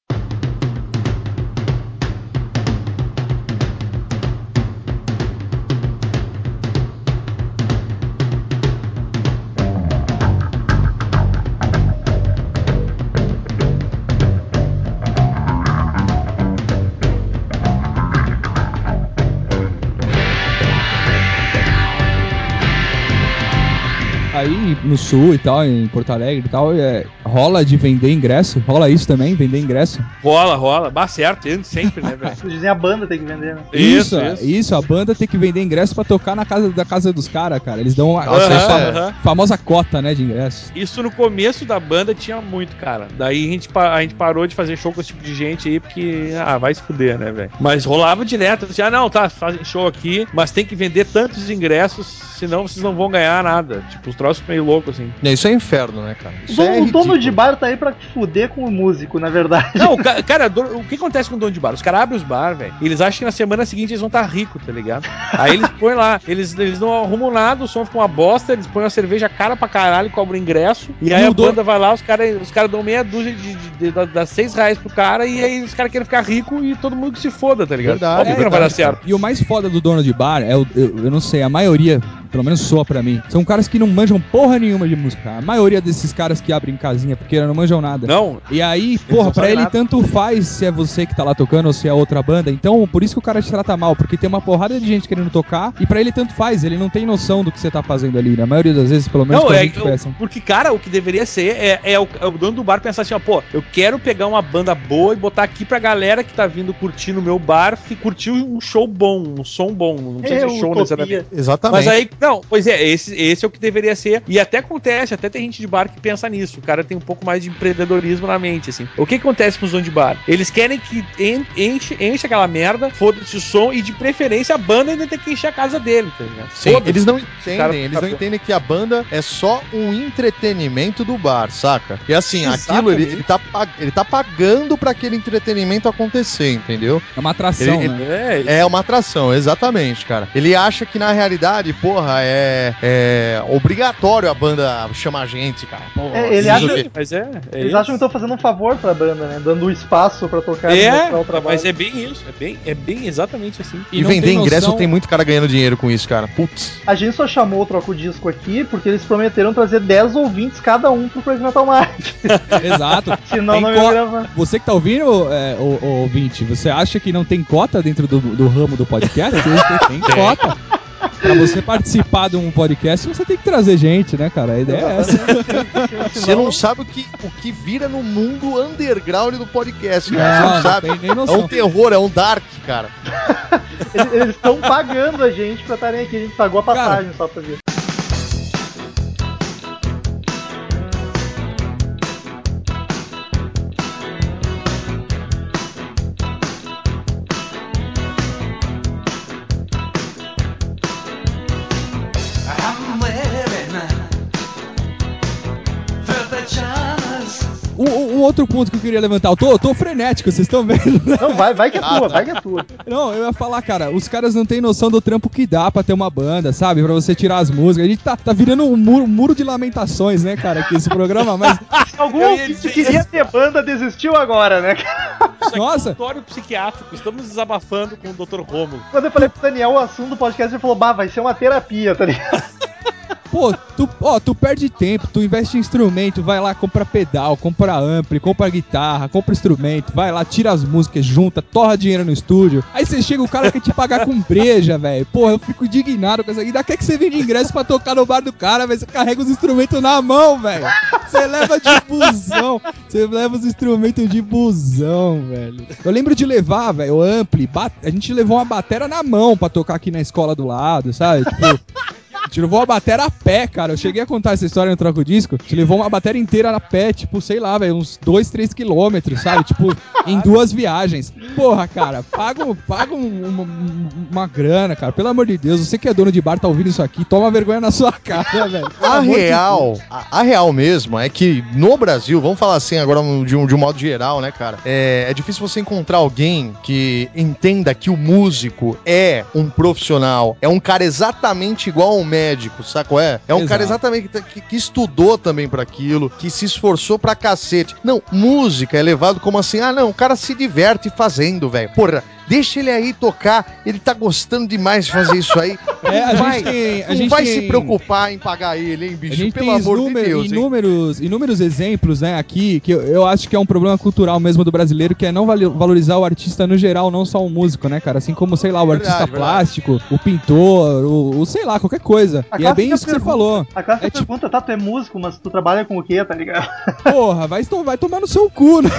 No sul e tal, em Porto Alegre e tal, é, rola de vender ingresso? Rola isso também, vender ingresso? Rola, rola. Bah, certo, sempre, né, velho? Dizem a banda tem que vender, né? Isso, isso, isso. a banda tem que vender ingresso pra tocar na casa da casa dos caras, cara. Eles dão a, isso fama- é- aham. famosa cota, né, de ingresso. Isso no começo da banda tinha muito, cara. Daí a gente, a gente parou de fazer show com esse tipo de gente aí, porque, ah, vai se fuder, né, velho? Mas rolava direto, assim, ah, não, tá, fazem show aqui, mas tem que vender tantos ingressos, senão vocês não vão ganhar nada. Tipo, os troços meio loucos, assim. É, Isso é inferno, né, cara? O Isso é dono, o dono de bar tá aí pra fuder com o músico, na verdade. Não, o ca- cara, o que acontece com o dono de bar? Os caras abrem os bar, velho. e Eles acham que na semana seguinte eles vão estar ricos, tá ligado? Aí eles põem lá, eles, eles não arrumam nada, o som fica uma bosta, eles põem a cerveja cara pra caralho, cobram ingresso. E aí E a o dono- banda vai lá, os caras os cara dão meia dúzia de, de, de, de- dá seis reais pro cara, e aí os caras querem ficar rico e todo mundo que se foda, tá ligado? Verdade, Óbvio que não vai dar certo. E o mais foda do dono de bar é o. Eu, eu não sei, a maioria pelo menos soa pra mim, são caras que não manjam porra nenhuma de música. A maioria desses caras que abrem casinha porque não manjam nada. Não, E aí, porra, pra ele nada. tanto faz se é você que tá lá tocando ou se é outra banda. Então, por isso que o cara te trata mal, porque tem uma porrada de gente querendo tocar e pra ele tanto faz, ele não tem noção do que você tá fazendo ali. Na maioria das vezes, pelo menos Não, quando a é, gente peça. porque, cara, o que deveria ser é, é o, é o dono do bar pensar assim, ó, pô, eu quero pegar uma banda boa e botar aqui pra galera que tá vindo curtir no meu bar e curtir um show bom, um som bom. Não precisa É ser show necessariamente. Exatamente. Mas aí, não, pois é, esse, esse é o que deveria ser. E até acontece, até tem gente de bar que pensa nisso. O cara tem um pouco mais de empreendedorismo na mente, assim. O que acontece com os donos de bar? Eles querem que en- enche, enche aquela merda, foda-se o som, e de preferência a banda ainda tem que encher a casa dele, tá ligado? Sim, Foda-se. eles não cara entendem, eles não entendem que a banda é só um entretenimento do bar, saca? E assim, aquilo ele, Exatamente. ele, tá, ele tá pagando pra aquele entretenimento acontecer, entendeu? É uma atração, Ele- né? É, É uma atração, exatamente, cara. Ele acha que na realidade, porra, é, é obrigatório a banda chamar a gente, cara. Porra, É, ele acha- quê. mas é. é Eles isso. acham que estão fazendo um favor pra banda, né? Dando o espaço pra tocar e É, o trabalho. mas é bem isso, é bem, é bem exatamente assim. E, não vender tem ingresso noção- tem muito cara ganhando dinheiro com isso, cara. Putz. A gente só chamou o Troco Disco aqui porque eles prometeram trazer 10 ouvintes cada um pro Crazy Metal Mind. Exato. Senão Tem não ia co- gravar. Você que tá ouvindo, é, o, o ouvinte, você acha que não tem cota dentro do, do ramo do podcast? tem cota. Pra você participar de um podcast, você tem que trazer gente, né, cara? A ideia é essa. Você não sabe o que, o que vira no mundo underground do podcast, cara. Você Não, não não sabe. tem nem É um terror, é um dark, cara. Eles estão pagando a gente pra estarem aqui. A gente pagou a passagem só pra ver. O outro ponto que eu queria levantar, eu tô, eu tô frenético, vocês estão vendo? né? Não, vai, vai que é Ah, tua, tá. vai que é tua. Não, eu ia falar, cara, os caras não têm noção do trampo que dá pra ter uma banda, sabe? Pra você tirar as músicas. A gente tá, tá virando um muro, muro de lamentações, né, cara, aqui esse programa, mas, Algum que queria ter banda desistiu agora, né? nossa, Consultório psiquiátrico, estamos desabafando com o Dr. Romulo. Quando eu falei pro Daniel o assunto do podcast, ele falou, bah, vai ser uma terapia, tá ligado? Pô, tu, ó, tu perde tempo, tu investe em instrumento, vai lá, compra pedal, compra ampli, compra guitarra, compra instrumento, vai lá, tira as músicas, junta, torra dinheiro no estúdio. Aí você chega, o cara quer te pagar com breja, velho. Porra, eu fico indignado com aqui. Ainda quer que você vende ingresso pra tocar no bar do cara, velho. Você carrega os instrumentos na mão, velho. Você leva de busão. Você leva os instrumentos de busão, velho. Eu lembro de levar, velho, o ampli. A gente levou uma batera na mão pra tocar aqui na escola do lado, sabe? Tipo. A gente levou uma bateria a pé, cara. Eu cheguei a contar essa história no Troco Disco. A gente levou uma bateria inteira a pé, tipo, sei lá, velho, uns 2, 3 quilômetros, sabe? Tipo, em duas viagens. Porra, cara, paga, paga um- uma, uma grana, cara. Pelo amor de Deus, você que é dono de bar, tá ouvindo isso aqui, toma vergonha na sua cara, velho. A amor de real, a, a real mesmo é que no Brasil, vamos falar assim agora de um, de um modo geral, né, cara? É, é difícil você encontrar alguém que entenda que o músico é um profissional, é um cara exatamente igual a um médico, qual é? É um cara Exato. exatamente que, que estudou também pra aquilo, que se esforçou pra cacete. Não, música é levado como assim, ah não, o cara se diverte fazendo, velho. Porra, deixa ele aí tocar, ele tá gostando demais de fazer isso aí. É, a Não gente vai, tem- a não gente vai tem- se preocupar em pagar ele, hein, A bicho? gente Pelo tem amor inúmer- de Deus, hein? inúmeros, inúmeros exemplos, né, aqui, que eu, eu acho que é um problema cultural mesmo do brasileiro, que é não valorizar o artista no geral, não só o músico, né, cara? Assim como, sei lá, o Verdade, artista verdade. plástico, o pintor, o, o sei lá, qualquer coisa. A e é bem isso que você falou. A clássica É tipo- pergunta, tá, tu é músico, mas tu trabalha com o quê, tá ligado? Porra, vai, vai tomar no seu cu, né?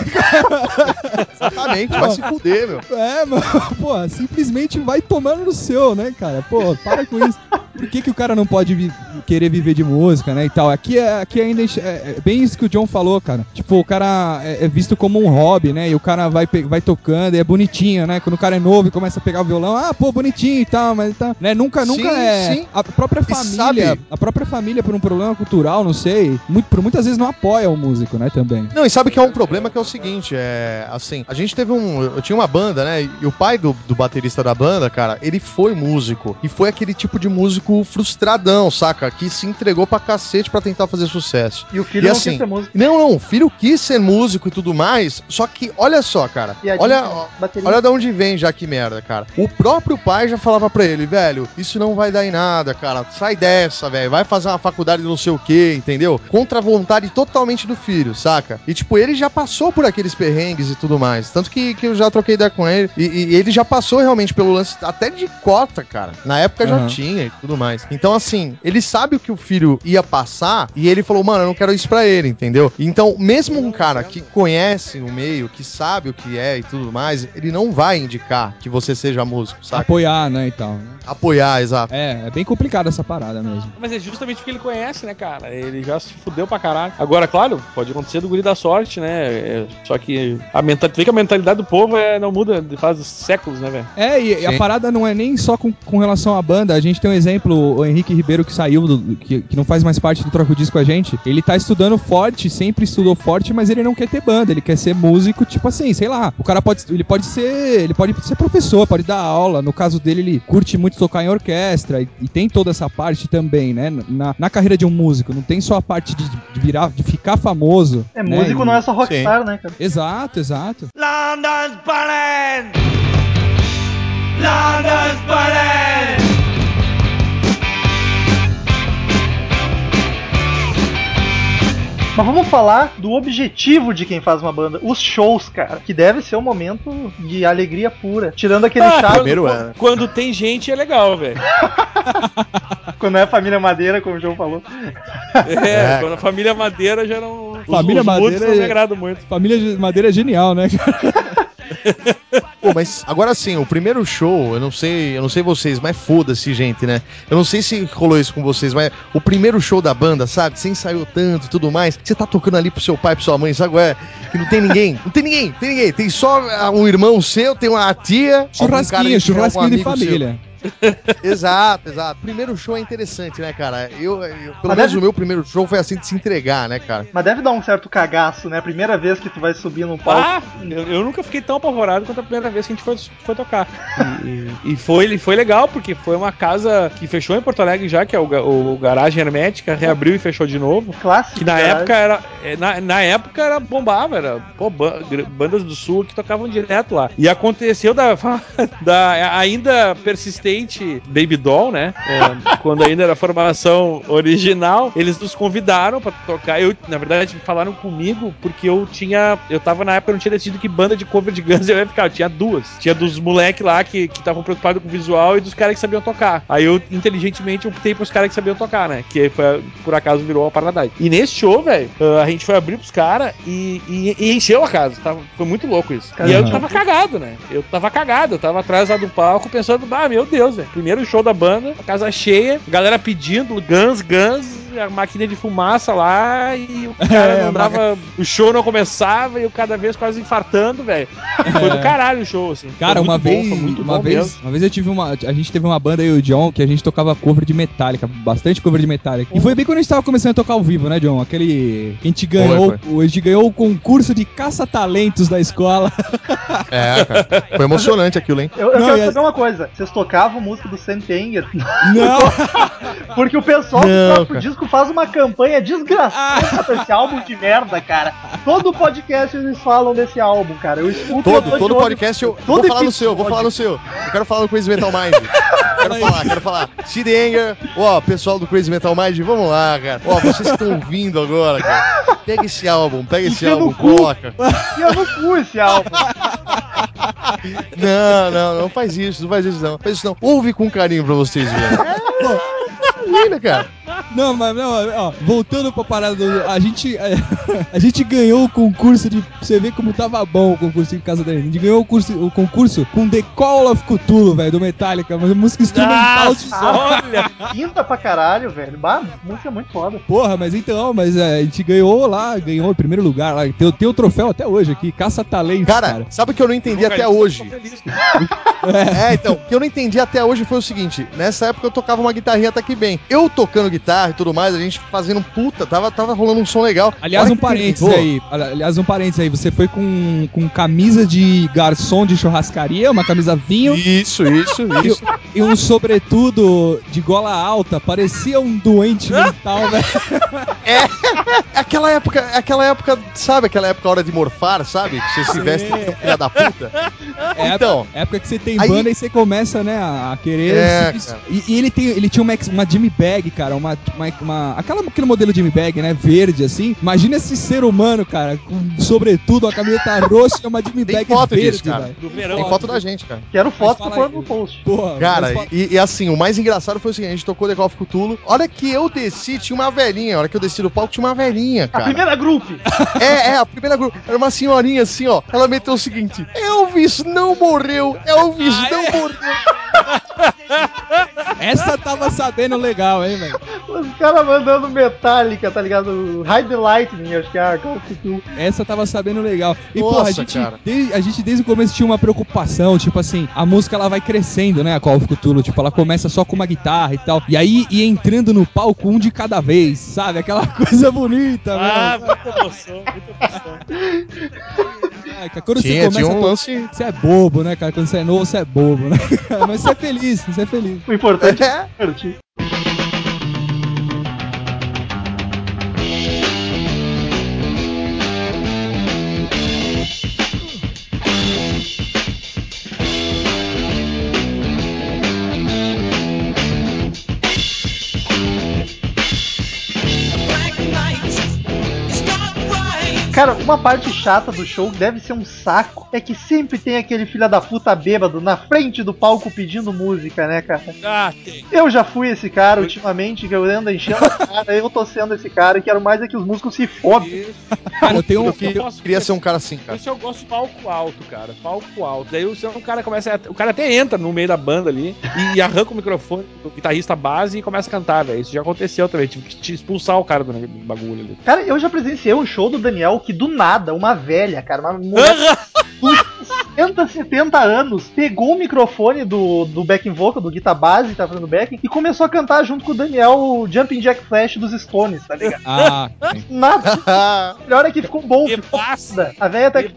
Exatamente, vai se fuder, meu. É, mano, porra, simplesmente vai tomando no seu, né, cara? Pô, para com isso. Por que, que o cara não pode vi- querer viver de música, né, e tal? Aqui, é, aqui ainda é, é bem isso que o John falou, cara. Tipo, o cara é, é visto como um hobby, né, e o cara vai, vai tocando e é bonitinho, né? Quando o cara é novo e começa a pegar o violão, ah, pô, bonitinho e tal, mas tá, né? Nunca, nunca Sim, é... sim. A própria família, sabe- a própria família, por um problema cultural, não sei, muito, por muitas vezes não apoia o músico, né, também. Não, e sabe que é um problema que é o seguinte, é assim, a gente teve um, eu tinha uma banda, né, e o pai do, do baterista da banda, cara, ele foi músico, e foi aquele tipo de músico frustradão, saca? que se entregou pra cacete pra tentar fazer sucesso. E o filho E não assim, quis ser músico. Não, não, o filho quis ser músico e tudo mais, só que, olha só, cara, olha, bateria. olha de onde vem já que merda, cara. O próprio pai já falava pra ele, velho, isso não vai dar em nada, cara, sai dessa, velho, vai fazer uma faculdade de não sei o que, entendeu? Contra a vontade totalmente do filho, saca? E, tipo, ele já passou por aqueles perrengues e tudo mais, tanto que, que eu já troquei ideia com ele, e, e ele já passou realmente pelo lance até de cota, cara. Na época já Aham. tinha e tudo mais. Então, assim, ele sabe o que o filho ia passar e ele falou, mano, eu não quero isso pra ele, entendeu? Então, mesmo um cara que conhece o meio, que sabe o que é e tudo mais, ele não vai indicar que você seja músico, saca? Apoiar, né, e tal. né? Apoiar, exato. É, é bem complicado essa parada mesmo. Mas é justamente porque ele conhece, né, cara? Ele já se fudeu pra caralho. Agora, claro, pode acontecer do guri da sorte, né? É, só que a mentalidade, vê que a mentalidade do povo é, não muda de faz séculos, né, velho? É, e, e a Sim. parada não é nem só com, com relação à banda. A gente tem um exemplo, o Henrique Ribeiro, que saiu, do- que, que não faz mais parte do Troco Disco com a gente. Ele tá estudando forte, sempre estudou forte, mas ele não quer ter banda, ele quer ser músico, tipo assim, sei lá. O cara pode, ele pode ser, ele pode ser professor, pode dar aula. No caso dele, ele curte muito tocar em orquestra e, e tem toda essa parte também, né? Na, na carreira de um músico, não tem só a parte de, de virar, de ficar famoso. É, né? músico E- não é só rockstar, né, cara? Exato, exato. London's burning! Mas vamos falar do objetivo de quem faz uma banda, os shows, cara, que deve ser um momento de alegria pura. Tirando aquele Ah, chato primeiro quando, né? quando tem gente é legal, velho. quando é família Madeira, como o João falou. É, É. quando a família Madeira já não. os- Família os Madeira músicos não me é- muito. Família de Madeira é genial, né? Pô, mas agora sim, o primeiro show, eu não sei, eu não sei vocês, mas foda-se, gente, né? Eu não sei se rolou isso com vocês, mas o primeiro show da banda, sabe? Você ensaiou tanto e tudo mais, você tá tocando ali pro seu pai, pro sua mãe, sabe? É, que não tem ninguém, não tem ninguém, tem ninguém. Tem só ah, um irmão seu, tem uma tia, Churrasquinho, churrasquinho de amigo seu. Exato, exato. Primeiro show é interessante, né, cara? Eu, eu- pelo Mas menos deve- o meu primeiro show foi assim de se entregar, né, cara? Mas deve dar um certo cagaço, né? A primeira vez que tu vai subir num palco. Ah, eu, eu nunca fiquei tão apavorado quanto a primeira vez que a gente foi, foi tocar. E, e- foi, foi legal, porque foi uma casa que fechou em Porto Alegre já, que é o, ga- o Garagem Hermética, reabriu e fechou de novo. Clássico. Que na cara. época era. é, Na, na época era bombava, era pô, bandas do sul que tocavam direto lá. E aconteceu da, da ainda persistente Baby Doll, né? É, quando ainda era a formação original, eles nos convidaram pra tocar. Eu, na verdade, falaram comigo porque eu tinha. Eu tava na época, eu não tinha decidido que banda de cover de Guns eu ia ficar. Eu tinha duas. Tinha dos moleques lá que estavam preocupados com o visual e dos caras que sabiam tocar. Aí eu, inteligentemente, optei pros caras que sabiam tocar, né? Que foi, por acaso virou a Paradise. E nesse show, velho, a gente foi abrir pros caras e, e- e encheu a casa. Tava, foi muito louco isso. E aí eu Caramba. tava cagado, né? Eu tava cagado. Eu tava atrás lá do palco pensando, ah, meu Deus, velho. Primeiro show da banda, a casa cheia, galera pedindo Guns, Guns, a máquina de fumaça lá e o cara É, não. O show não começava e eu cada vez quase infartando, velho. Foi do caralho o show, assim. Cara, Foi uma bom, vez, foi muito uma bom vez, mesmo. uma vez eu tive uma, a gente teve uma banda e o John que a gente tocava cover de Metallica, bastante cover de Metallica. E foi bem quando a gente tava começando a tocar ao vivo, né, John? Aquele que a gente ganhou, a gente ganhou o concurso de caça-talentos da escola. É, cara. Foi emocionante aquilo, hein? Eu, eu Não, quero e saber uma coisa. Vocês tocavam música do Sentenger? Não, Porque o pessoal Não, do próprio cara. Disco faz uma campanha desgraçada pra esse álbum de merda, cara. Todo podcast eles falam desse álbum, cara. Eu escuto Todo, eu todo podcast eu todo vou falar no seu, vou falar no seu. Eu quero falar no Crazy Metal Mind. Quero falar, quero falar. Sid Anger, ó, pessoal do Crazy Metal Mind, vamos lá, cara. Ó, vocês estão ouvindo agora, cara. Pega esse álbum, pega esse Enfia álbum, cu. coloca. E eu não fui esse álbum. Não, não, não faz isso, não faz isso não. Faz isso não. Ouve com carinho pra vocês verem. Linda, cara. Não, mas não, ó, voltando pra parada do, a gente a, gente ganhou o concurso de você ver como tava bom o concurso de casa da gente. A gente ganhou o, curso, o concurso com The Call of Cthulhu, velho, do Metallica, mas música instrumental de olha! Quinta pra caralho, velho. Bah, música é muito foda. Porra, mas então, mas é, a gente ganhou lá, ganhou em primeiro lugar lá. Tem, tem o troféu até hoje aqui, caça-talentos, cara. Cara, sabe o que eu não entendi até hoje? feliz. É, então, o que eu não entendi até hoje foi o seguinte: nessa época eu tocava uma guitarrinha até que bem. Eu tocando guitarra, guitarra e tudo mais, a gente fazendo puta, tava, tava rolando um som legal. Aliás, Olha um parênteses aí. Aliás, um parênteses aí. Você foi com, com camisa de garçom de churrascaria, uma camisa vinho Isso, isso, isso. e um sobretudo de gola alta. Parecia um doente mental, velho. É aquela época, aquela época, sabe aquela época hora de morfar, sabe? Que você se veste filha da puta. É Então, É época que você tem Aí- banda e você começa, né, a a querer. É, e, e ele, tem, ele tinha uma, uma Jimmy Bag, cara, uma, uma, uma- aquela, aquele modelo Jimmy Bag, né, verde, assim. Imagina esse ser humano, cara, com sobretudo a camiseta roxa e uma Jimmy Bag verde, disso, cara. velho. Do verão. tem foto da gente, cara. Quero foto aí. no post. Porra, Cara, mas e, e assim, o mais engraçado foi o seguinte: a gente tocou The Call of Cthulhu. Hora que eu desci, tinha uma velhinha. A hora que eu desci do palco, tinha uma velhinha, A cara. primeira grupo. É, é, a primeira grupo. Era uma senhorinha assim, ó. Ela meteu o seguinte: Elvis não morreu. Elvis Ah, não é? morreu. essa tava sabendo legal, hein, velho. Os caras mandando Metallica, tá ligado? Hide the Lightning, acho que é a Call of Cthulhu. Essa tava sabendo legal. E, Nossa, porra, a gente, cara. desde, a gente desde o começo tinha uma preocupação, tipo assim, a música ela vai crescendo, né, a Call of Cthulhu, tipo, ela começa só com uma guitarra e tal, e aí ia entrando no palco um de cada vez, sabe? Aquela coisa bonita, Ah, velho. muita emoção, muita emoção. Caraca, Quando Tinha, você tinha começa um a lance. Você é bobo, né, cara? Quando você é novo, você é bobo, né? Mas você é feliz, você é feliz. O importante é É. divertir. Cara, uma parte chata do show, deve ser um saco, é que sempre tem aquele filho da puta bêbado na frente do palco pedindo música, né, cara? Ah, tem. Eu já fui esse cara ultimamente, que eu ando enchendo a cara, eu tô sendo esse cara e quero mais é que os músicos se fodam. Cara, eu tenho um. Eu, que- eu queria ser um cara assim, cara. Isso eu gosto de palco alto, cara. Palco alto. Daí o seu- o cara começa. a- o cara até entra no meio da banda ali e arranca o microfone do guitarrista base e começa a cantar, velho. Isso já aconteceu também. Tive que te expulsar o cara do bagulho ali. Cara, eu já presenciei um show do Daniel que do nada, uma velha, cara, uma mulher 60, 70 anos, pegou o microfone do, do backing vocal, do guitar base, que tá fazendo backing, e começou a cantar junto com o Daniel o Jumping Jack Flash dos Stones, tá ligado? Ah, Nada. Melhor é que ficou bom, Que ficou passa. foda. A velha até que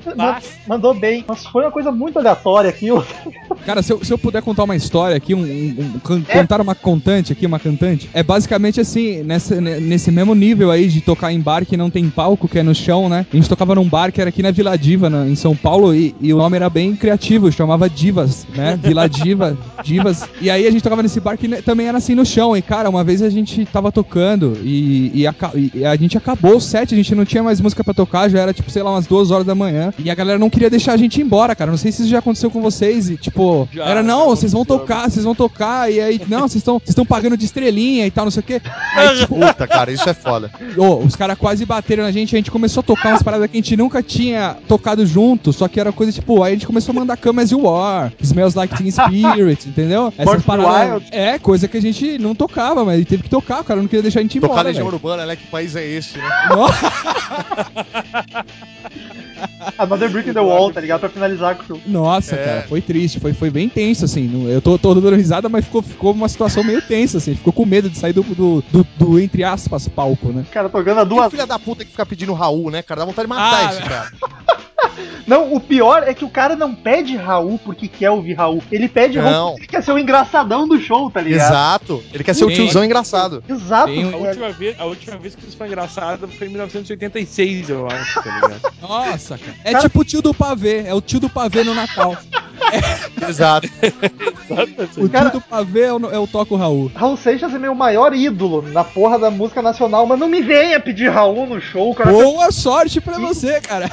mandou bem. Nossa, foi uma coisa muito aleatória aquilo. Cara, se eu, se eu puder contar uma história aqui, um, um- um- can- É. contar uma contante aqui, uma cantante, é basicamente assim, nessa, ne- nesse mesmo nível aí de tocar em bar que não tem palco, que é no chão, né? A gente tocava num bar que era aqui na Vila Diva, na- em São Paulo, e, e o nome era bem criativo, chamava Divas, né? Vila Diva, Divas. E aí a gente tocava nesse bar que também era assim no chão. E cara, uma vez a gente tava tocando e, e aca- e a gente acabou o set, a gente não tinha mais música pra tocar, já era tipo, sei lá, umas duas horas da manhã. E a galera não queria deixar a gente ir embora, cara. Não sei se isso já aconteceu com vocês. E tipo, Já, era não, vocês vão tocar, vocês vão tocar. E aí, não, vocês estão vocês estão pagando de estrelinha e tal, não sei o quê. Aí, tipo, Puta, cara, isso é foda. Ô, os caras quase bateram na gente, a gente começou a tocar umas paradas que a gente nunca tinha tocado junto, só que era coisa tipo, aí a gente começou a mandar Come As You Are, Smells Like Teen Spirit, entendeu? Be Wild. É, coisa que a gente não tocava, mas ele teve que tocar, o cara não queria deixar a gente Tocar embora, Legião velho. Urbana, né? Que país é esse, né? Nossa, Another Brick in the Wall, tá ligado? Pra finalizar com o. Nossa, É. cara, foi triste, foi, foi bem tenso, assim. Eu tô, tô dando risada, mas ficou, ficou uma situação meio tensa, assim. Ficou com medo de sair do, do, do, do, entre aspas, palco, né? Cara, tocando a Que duas. filha da puta que fica pedindo Raul, né, cara? Dá vontade de matar Ah, esse cara. Não, o pior é que o cara não pede Raul porque quer ouvir Raul. Ele pede Raul Não. porque ele quer ser o engraçadão do show, tá ligado? Exato. Ele quer ser o Tem. tiozão engraçado. Exato. Tem um- A última, vez, a última vez que isso foi engraçado foi em 1986, eu acho, tá ligado? Nossa, cara. É Cara- tipo o tio do pavê, é o tio do pavê no Natal. Exato. O Cara- tio do pavê é o, é o Toco Raul. Raul Seixas é meu maior ídolo na porra da música nacional, mas não me venha pedir Raul no show, cara. Boa sorte pra você, cara.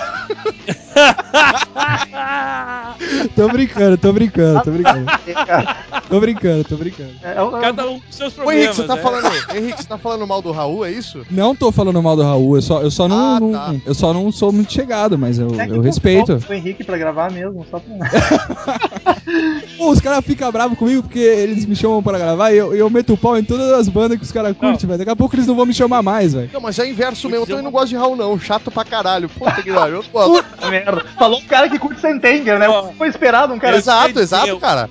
tô brincando, tô brincando, tô brincando. Tô brincando, tô brincando. é, é, é, Cada um com seus Ô, problemas. Henrique, você tá né? falando. Henrique, você tá falando mal do Raul, é isso? Não tô falando mal do Raul, eu só, eu só não, Ah, não- tá. eu só não sou muito chegado, mas eu, é eu respeito. O Henrique pra gravar mesmo, só pra. Pô, os caras ficam bravos comigo porque eles me chamam pra gravar e eu, eu meto o pau em todas as bandas que os caras curtem, velho. Daqui a pouco eles não vão me chamar mais, velho. Não, mas é inverso mesmo. Eu também não gosto de Raul, não. Chato pra caralho. Puta que pariu. Eu não gosto. Merda. Falou um cara que curte Sentenger, né? Ó. Foi esperado um cara. exato, eu- exato, cara.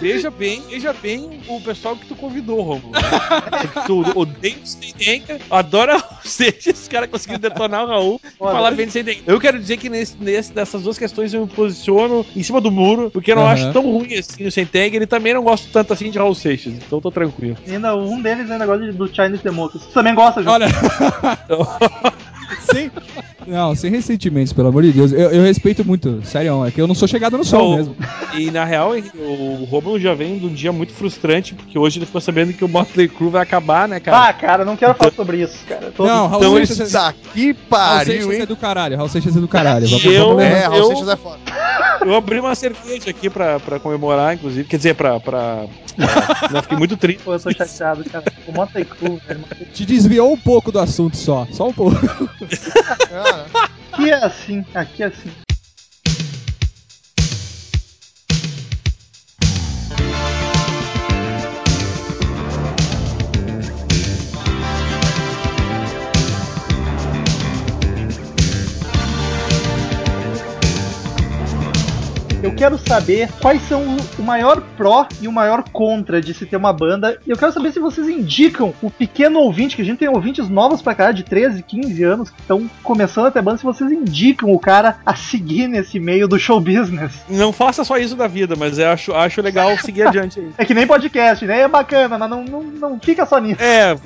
veja bem, veja bem o pessoal que tu convidou, Romulo. Né? Porque tu odeia o Sendenga, adora o Seixas, os caras conseguiram detonar o Raul e Olha, falar bem de Sendenga. Eu quero dizer que nesse, nesse- nessas duas questões eu me posiciono em cima do muro, porque eu não Aham. acho tão ruim assim o Sentenga, ele também não gosta tanto assim de Raul Seixas, então tô tranquilo. Ainda um deles ainda gosta de- do Chinese Democracy. Você também gosta, João? Olha. sem, não, sem ressentimentos, pelo amor de Deus. Eu, eu respeito muito, sério, é que eu não sou chegado no sol Não, mesmo. E na real, o Romulo já vem de um dia muito frustrante, porque hoje ele ficou sabendo que o Motley Crue vai acabar, né, cara? Ah, cara, não quero falar sobre isso, cara. Tô- Não, Raul Então Seixas, Isso aqui Raul pariu, é hein? do caralho, Raul Seixas é do caralho. Vamos, eu- vamos É. Raul eu- Seixas é foda. Eu abri uma cerveja aqui pra, pra comemorar, inclusive. Quer dizer, pra. pra... Não, fiquei muito triste. Pô, eu tô chateado, cara. O Motley Crue, velho. Te desviou um pouco do assunto só, só um pouco. Cara, Aqui é assim, aqui é assim. Quero saber quais são o- maior pró e o maior contra de se ter uma banda. E eu quero saber se vocês indicam o pequeno ouvinte, que a gente tem ouvintes novos pra cá, de 13, 15 anos, que estão começando a ter banda, se vocês indicam o cara a seguir nesse meio do show business. Não faça só isso da vida, mas eu acho, acho legal seguir adiante aí. É que nem podcast, né? É bacana, mas não, não, não fica só nisso. É,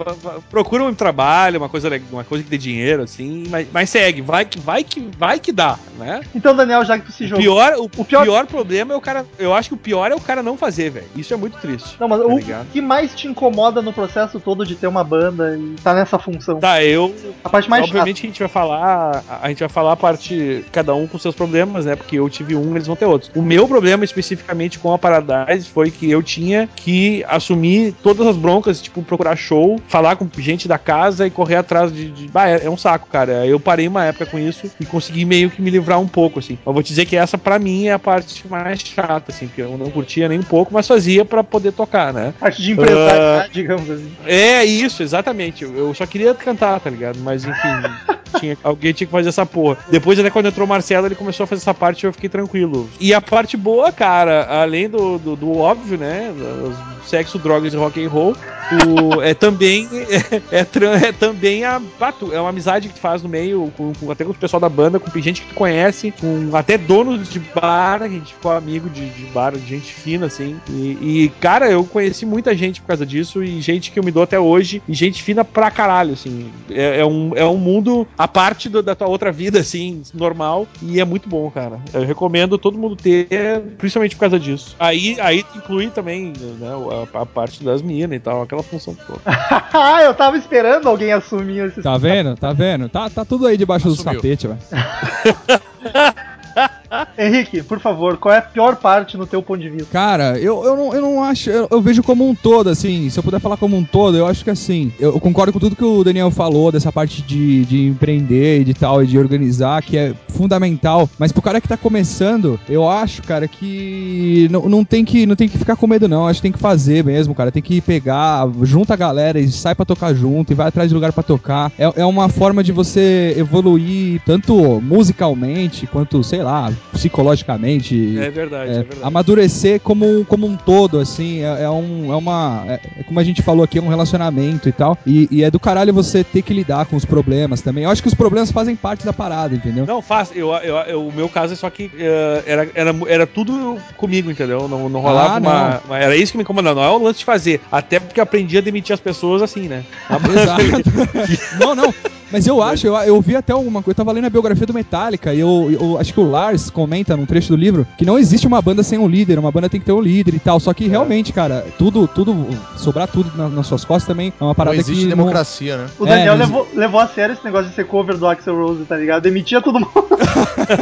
procura um trabalho, uma coisa, uma coisa que dê dinheiro, assim, mas, mas segue, vai que, vai que, vai que dá, né? Então, Daniel, já que tu se O jogou. pior, o, O pior- pior... problema é o cara. Eu acho que o pior é o cara não fazer, velho. Isso é muito triste. Não, mas tá o ligado? que mais te incomoda no processo todo de ter uma banda e tá nessa função? Tá, eu. A parte mais obviamente que a gente vai falar. A gente vai falar a parte. Cada um com seus problemas, né? Porque eu tive um, eles vão ter outros. O meu problema especificamente com a Paradise foi que eu tinha que assumir todas as broncas, tipo, procurar show, falar com gente da casa e correr atrás de. de... Ah, é, é um saco, cara. Eu parei uma época com isso e consegui meio que me livrar um pouco, assim. Mas vou te dizer que essa, pra mim, é a parte mais chata, assim, porque eu não curtia nem um pouco, mas fazia pra poder tocar, né? parte de empresário, Ah. digamos assim. É isso, exatamente. Eu eu só queria cantar, tá ligado? Mas enfim, tinha, alguém tinha que fazer essa porra. Depois, até quando entrou o Marcelo, ele começou a fazer essa parte e eu fiquei tranquilo. E a parte boa, cara, além do, do, do óbvio, né? Sexo, drogas e rock and roll, o- é também é, é é também a é uma amizade que tu faz no meio, com, com- até com o pessoal da banda, com gente que tu conhece, com até donos de bar, a gente ficou amigo de, de bar, de gente fina, assim. E, e, cara, eu conheci muita gente por causa disso, e gente que eu me dou até hoje, e gente fina pra caralho, assim. É, é um, é um mundo à parte do- da tua outra vida, assim, normal, e é muito bom, cara. Eu recomendo todo mundo ter, principalmente por causa disso. Aí, aí inclui também, né, a, a parte das minas e tal, aquela função toda. ah, eu tava esperando alguém assumir esse. Tá vendo? Tá vendo? Tá, tá tudo aí debaixo dos Assumiu. tapetes, velho. Henrique, por favor, qual é a pior parte no teu ponto de vista? Cara, eu, eu, não, eu não acho. Eu, eu vejo como um todo, assim. Se eu puder falar como um todo, eu acho que assim. Eu, concordo com tudo que o Daniel falou, dessa parte de, de empreender e de tal, e de organizar, que é fundamental. Mas pro cara que tá começando, eu acho, cara, que não, não, tem que não tem que ficar com medo, não. Acho que tem que fazer mesmo, cara. Tem que pegar, junta a galera e sai pra tocar junto e vai atrás de lugar pra tocar. É, é uma forma de você evoluir tanto musicalmente quanto, sei lá, psicologicamente. É verdade, é, É, verdade. amadurecer como, um- como um todo, assim, é, é um, é uma. É, é como a gente falou aqui, é um relacionamento e tal. E, e é do caralho você ter que lidar com os problemas também. Eu acho que os problemas fazem parte da parada, entendeu? Não, faz. Eu, eu, eu- o meu caso é só que eh, era, era, era tudo comigo, entendeu? Não, não rolava Ah, uma, uma- Era isso que me incomodava. Não é o lance de fazer. Até porque eu aprendi a demitir as pessoas assim, né? Exato. não, não. Mas eu acho, eu, eu vi até alguma coisa. Eu tava lendo a biografia do Metallica e eu, eu acho que o Lars comenta num trecho do livro que não existe uma banda sem um líder, uma banda tem que ter um líder e tal. Só que realmente, cara, tudo, tudo, sobrar tudo na- nas suas costas também é uma Não parada existe que. não- democracia, né? O É, Daniel mas- levou, levou a sério esse negócio de ser cover do Axel Rose, tá ligado? Demitia todo mundo.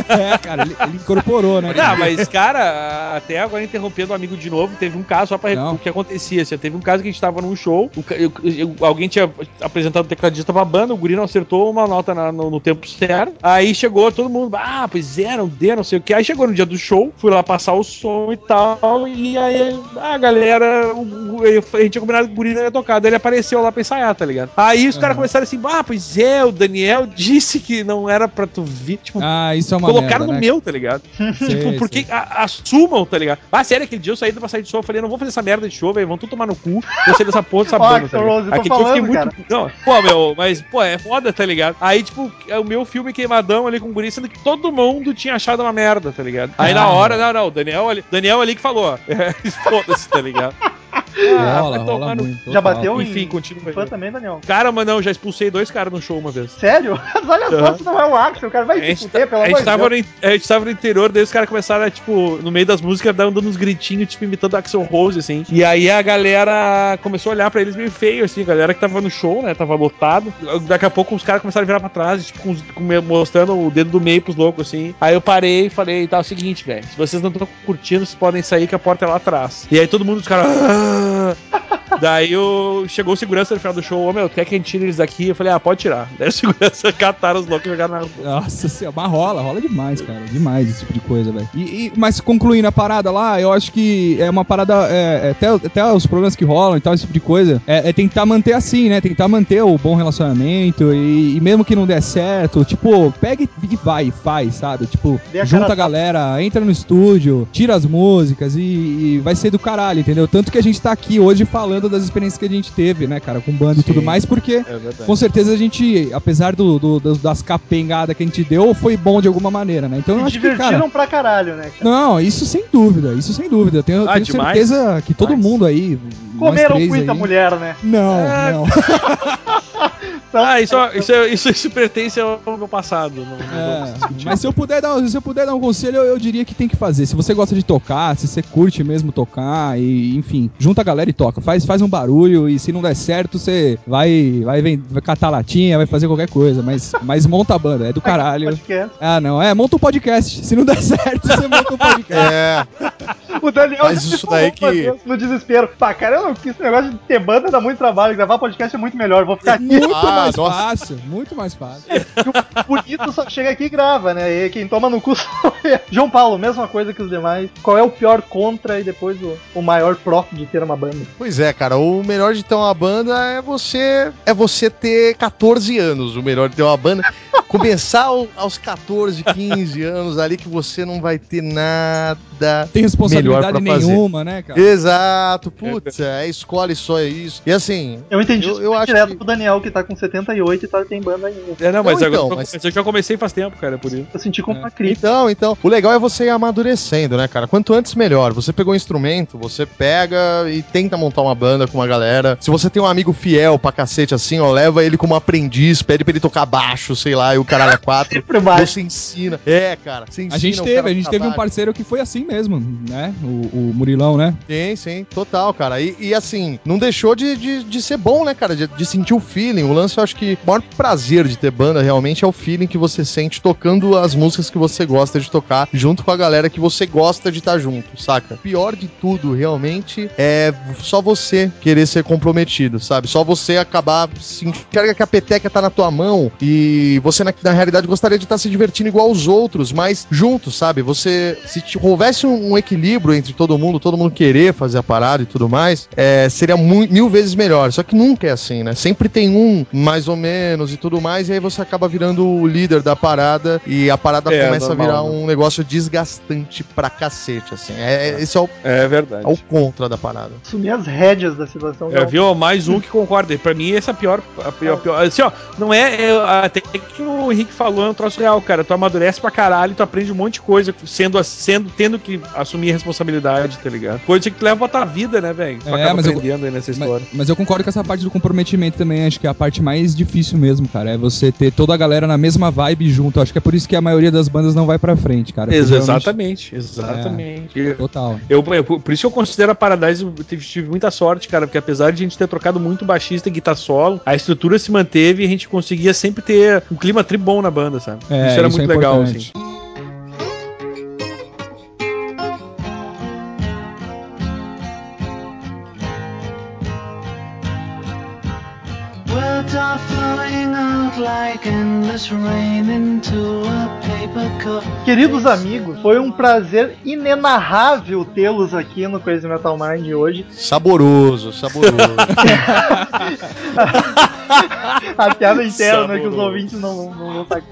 É, cara, ele, ele incorporou, né? Ah, mas, cara, até agora interrompendo o amigo de novo, teve um caso só pra Não. o que acontecia. Assim, teve um caso que a gente tava num show, o eu- eu- alguém tinha apresentado o tecladista pra banda, o guri não acertou acertou uma nota na- no, no tempo certo. Aí chegou todo mundo, ah, pois é, não deu, não sei o que. Aí chegou no dia do show, fui lá passar o som e tal. E aí a galera, o- a gente tinha combinado que o Guri não ia tocar. Daí ele apareceu lá pra ensaiar, tá ligado? Aí os caras começaram assim, ah, pois é, o Daniel disse que não era pra tu vir. Tipo, Ah, isso é uma colocaram merda, no né? meu, tá ligado? Sei, tipo, porque a- assumam, tá ligado? Ah, sério, aquele dia eu saí pra sair de show, eu falei, não vou fazer essa merda de show, velho, vão tudo tomar no cu, eu sei dessa porra dessa banda, tá ligado? Aquele dia eu fiquei falando, muito... Não, pô, meu, mas, pô, é foda, tá ligado? Aí, tipo, é o meu filme queimadão ali com o guri, sendo que todo mundo tinha achado uma merda, tá ligado? Aí na Ah. hora, não, não, o Daniel ali, Daniel ali que falou, ó, é, foda-se, tá ligado? Ah, rola, rola muito. Já bateu Enfim, em continua aí. fã também, Daniel? Cara, mas não, já expulsei dois caras no show uma vez. Sério? Olha só Aham. se não é o Axel, o cara vai se fuder, pelo a, amor gente de tava Deus. no, a gente tava no interior, daí os caras começaram, a, tipo, no meio das músicas, dando uns gritinhos, tipo, imitando Axel Rose, assim. E aí a galera começou a olhar pra eles meio feio, assim, a galera que tava no show, né, tava lotado. Daqui a pouco os caras começaram a virar pra trás, tipo, com os- com- mostrando o dedo do meio pros loucos, assim. Aí eu parei e falei, tá, é o seguinte, velho, se vocês não estão curtindo, vocês podem sair que a porta é lá atrás. E aí todo mundo, os caras... "Ah!" Daí o, chegou o segurança no final do show, ô meu, quer que a gente tire eles daqui? Eu falei, ah, pode tirar. Daí o segurança cataram os loucos e jogaram na rua. Nossa senhora, mas rola, rola demais, cara. Demais esse tipo de coisa, velho. E, e- mas concluindo a parada lá, eu acho que é uma parada. é, é, até, até os problemas que rolam e tal, esse tipo de coisa. É, é tentar manter assim, né? Tentar manter o bom relacionamento. E, e mesmo que não der certo, tipo, pega e, vai, e faz, sabe? Tipo, a junta cara a galera, entra no estúdio, tira as músicas e, e vai ser do caralho, entendeu? Tanto que a gente tá aqui hoje falando das experiências que a gente teve, né, cara, com banda e tudo mais, porque É com certeza a gente, apesar do, do- das capengadas que a gente deu, foi bom de alguma maneira, né? Então eu Se acho que, divertiram cara. pra caralho, né? cara? Não, isso sem dúvida, isso sem dúvida. Eu tenho, Ah, tenho demais. certeza que todo Demais. mundo aí. Comeram muita aí- mulher, né? Não, É. não. Ah, isso, isso, isso, isso pertence ao meu passado. Não, não É, mas se eu puder dar, se eu puder dar um conselho, eu, eu diria que tem que fazer. Se você gosta de tocar, se você curte mesmo tocar e enfim, junta a galera e toca. Faz, faz um barulho e se não der certo, você vai vai, vem- vai catar latinha, vai fazer qualquer coisa, mas mas monta a banda, é do caralho. Podcast. Ah, não, é, monta um podcast. Se não der certo, você monta um podcast. É, O Daniel Mas isso daí que- No desespero. Pá, cara, eu não quis esse negócio de ter banda dá muito trabalho. Gravar podcast é muito melhor. Vou ficar aqui. Muito Ah, mais nossa. fácil, muito mais fácil. o bonito só chega aqui e grava, né? E quem toma no cu sou eu. João Paulo, mesma coisa que os demais. Qual é o pior contra e depois o, o maior pró de ter uma banda? pois é, cara. O melhor de ter uma banda é você é você ter 14 anos. O melhor de ter uma banda. Começar ao- aos 14, 15 anos ali que você não vai ter nada. Tem responsabilidade Melhor pra fazer. nenhuma, né, cara? Exato, putz, é, escolhe só isso. E assim, Eu entendi Eu- eu acho direto que- pro Daniel, que tá com 78 e tá, tem banda ainda. É, não, mas Não, agora então, eu, mas- eu já comecei faz tempo, cara, por isso. Eu senti como É. uma crítica. Então, então, o legal é você ir amadurecendo, né, cara? Quanto antes, melhor. Você pegou um instrumento, você pega e tenta montar uma banda com uma galera. Se você tem um amigo fiel pra cacete assim, ó, leva ele como aprendiz, pede pra ele tocar baixo, sei lá, e o caralho é quatro. Sempre mais. Você ensina. É, cara. Você ensina A gente teve, a gente teve um parceiro que foi assim mesmo, né? O, o Murilão, né? Sim, sim, total, cara. E, e, assim, não deixou de, de, de ser bom, né, cara? De, de sentir o feeling. O lance, eu acho que o maior prazer de ter banda realmente é o feeling que você sente tocando as músicas que você gosta de tocar, junto com a galera que você gosta de estar junto, saca? Pior de tudo, realmente, é só você querer ser comprometido, sabe? Só você acabar sentindo que a peteca tá na tua mão e você, na, na realidade, gostaria de estar se divertindo igual os outros, mas juntos, sabe? Você, se t- houvesse um, um equilíbrio entre todo mundo, todo mundo querer fazer a parada e tudo mais, é, seria mil vezes melhor. Só que nunca é assim, né? Sempre tem um mais ou menos e tudo mais, e aí você acaba virando o líder da parada e a parada É, começa normal, a virar né? um negócio desgastante pra cacete, assim. É, é- esse é o, É verdade. é o contra da parada. Assumir as rédeas da situação. É, viu? Mais um que concorda. Pra mim, essa é a pior. A pior, a pior. Assim, ó, não é. é até que o Henrique falou, é um troço real, cara. Tu amadurece pra caralho, tu aprende um monte de coisa, sendo, sendo tendo que assumir a responsabilidade, tá ligado? Coisa que leva pra tua vida, né, velho? Tu É, acaba mas eu- aprendendo aí nessa história. Mas, mas eu concordo com essa parte do comprometimento também. Acho que é a parte mais difícil mesmo, cara. É você ter toda a galera na mesma vibe junto. Acho que é por isso que a maioria das bandas não vai pra frente, cara. realmente- exatamente, exatamente. Total. Eu, eu- por isso que eu considero a Paradise, eu tive, tive muita sorte, cara, porque apesar de a gente ter trocado muito baixista e guitarra solo, a estrutura se manteve e a gente conseguia sempre ter um clima tri bom na banda, sabe? É, isso era isso muito é legal, assim. Queridos amigos, foi um prazer inenarrável tê-los aqui no Crazy Metal Mind hoje. Saboroso, saboroso. A piada interna que os Saboroso. ouvintes não, não vão estar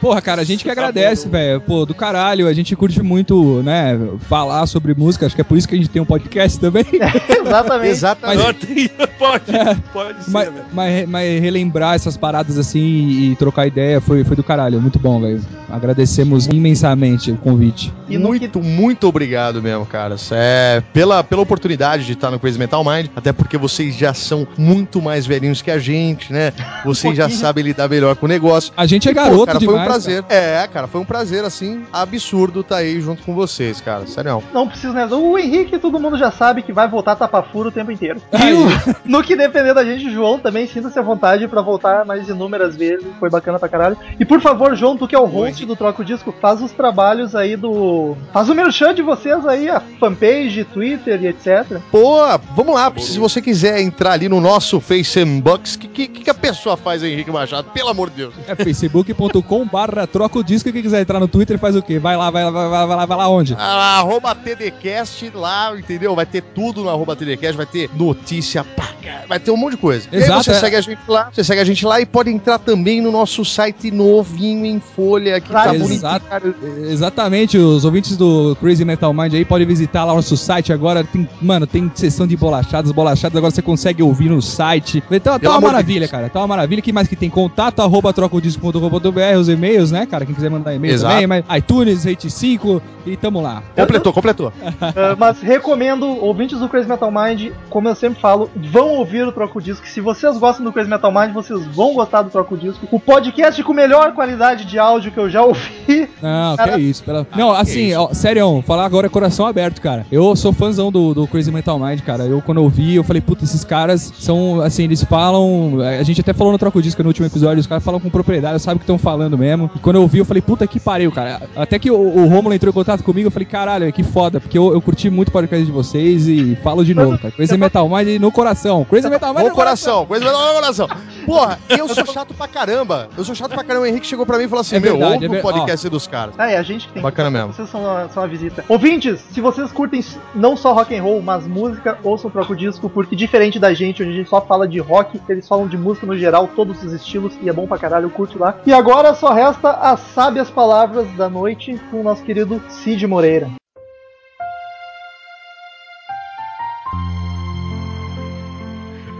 Porra, cara, a gente que agradece, velho. Pô, do caralho. A gente curte muito, né, falar sobre música. Acho que é por isso que a gente tem um podcast também. Exatamente. Exatamente. Não, tem- pode, pode ser, mas, velho. mas, mas relembrar essas paradas assim e, e trocar ideia foi, foi do caralho. Muito bom, velho. Agradecemos imensamente o convite. E muito, muito obrigado mesmo, cara. É, pela, pela oportunidade de estar no Crazy Metal Mind, até porque vocês já são muito mais velhinhos que a gente, né? Vocês já sabem lidar melhor com o negócio. A gente é E, pô, garoto cara, demais. foi um prazer. É, cara, foi um prazer, assim, absurdo estar aí junto com vocês, cara. Sério. Não precisa, né? O Henrique, todo mundo já sabe que vai voltar tapafuro o tempo inteiro. E no que depender da gente, João, também sinta-se à vontade pra voltar mais inúmeras vezes. Foi bacana pra caralho. E por favor, João, tu que é o host do Troco Disco, faz os trabalhos aí do. Faz o merchan de vocês aí, a fanpage, Twitter e etc. Pô, vamos lá. Se você quiser entrar ali no nosso Facebook, o que, que, que a pessoa faz, Henrique Machado? Pelo amor de Deus. É facebook.com barra troca o disco. Quem quiser entrar no Twitter faz o quê? Vai lá, vai lá, vai lá, vai lá, vai lá onde? Ah, arroba TDCast lá, entendeu? Vai ter tudo no arroba TDCast, vai ter notícia, pá, vai ter um monte de coisa. e Exato, aí você é. segue a gente lá, você segue a gente lá e pode entrar também no nosso site novinho em folha, que tá cara. Exatamente, os ouvintes do Crazy Metal Mind aí podem visitar lá o nosso site agora. Tem, mano, tem sessão de bolachadas, bolachadas, agora você consegue ouvir no site. Então tá uma maravilha, Deus. cara. Tá uma maravilha. que mais que tem? Contato arroba trocodisco.com.br, os e-mails, né, cara? Quem quiser mandar e-mail Exato. também, mas iTunes, Rate 5 e tamo lá. Completou, completou. Ah, mas recomendo, ouvintes do Crazy Metal Mind, como eu sempre falo, vão ouvir o Troco Disco. Se vocês gostam do Crazy Metal Mind, vocês vão gostar do Troco Disco. O podcast com melhor qualidade de áudio que eu já ouvi. Não, Cara- que isso. Pela... Não, assim, ó, sério, falar agora é coração aberto, cara. Eu sou fãzão do, do Crazy Metal Mind, cara. Eu, quando eu vi, eu falei, puta, esses caras são, assim, eles falam. A gente até falou no Troco Disco no último episódio, os caras falam com propriedade, sabem o que estão falando mesmo. E quando eu vi, eu falei, puta que pariu, cara. Até que o, o Romulo entrou em contato comigo, eu falei, caralho, que foda, porque eu, eu curti muito o podcast de vocês e falo de novo, cara. Crazy Metal Mind no coração. Crazy Metal Mind No no coração, coisa no coração. Porra, eu sou chato pra caramba. Eu sou chato pra caramba. O Henrique chegou pra mim e falou assim: É Meu, verdade, ouve é o podcast dos caras. Ah, é, a gente que tem Bacana mesmo. Vocês são, a- são a visita. Ouvintes, se vocês curtem não só rock and roll, mas música, ouçam o Troco Disco, porque diferente da gente, onde a gente só fala de rock, eles falam de música no geral, todos os estilos, e é bom pra caralho, curte lá. E agora só resta as sábias palavras da noite com o nosso querido Cid Moreira.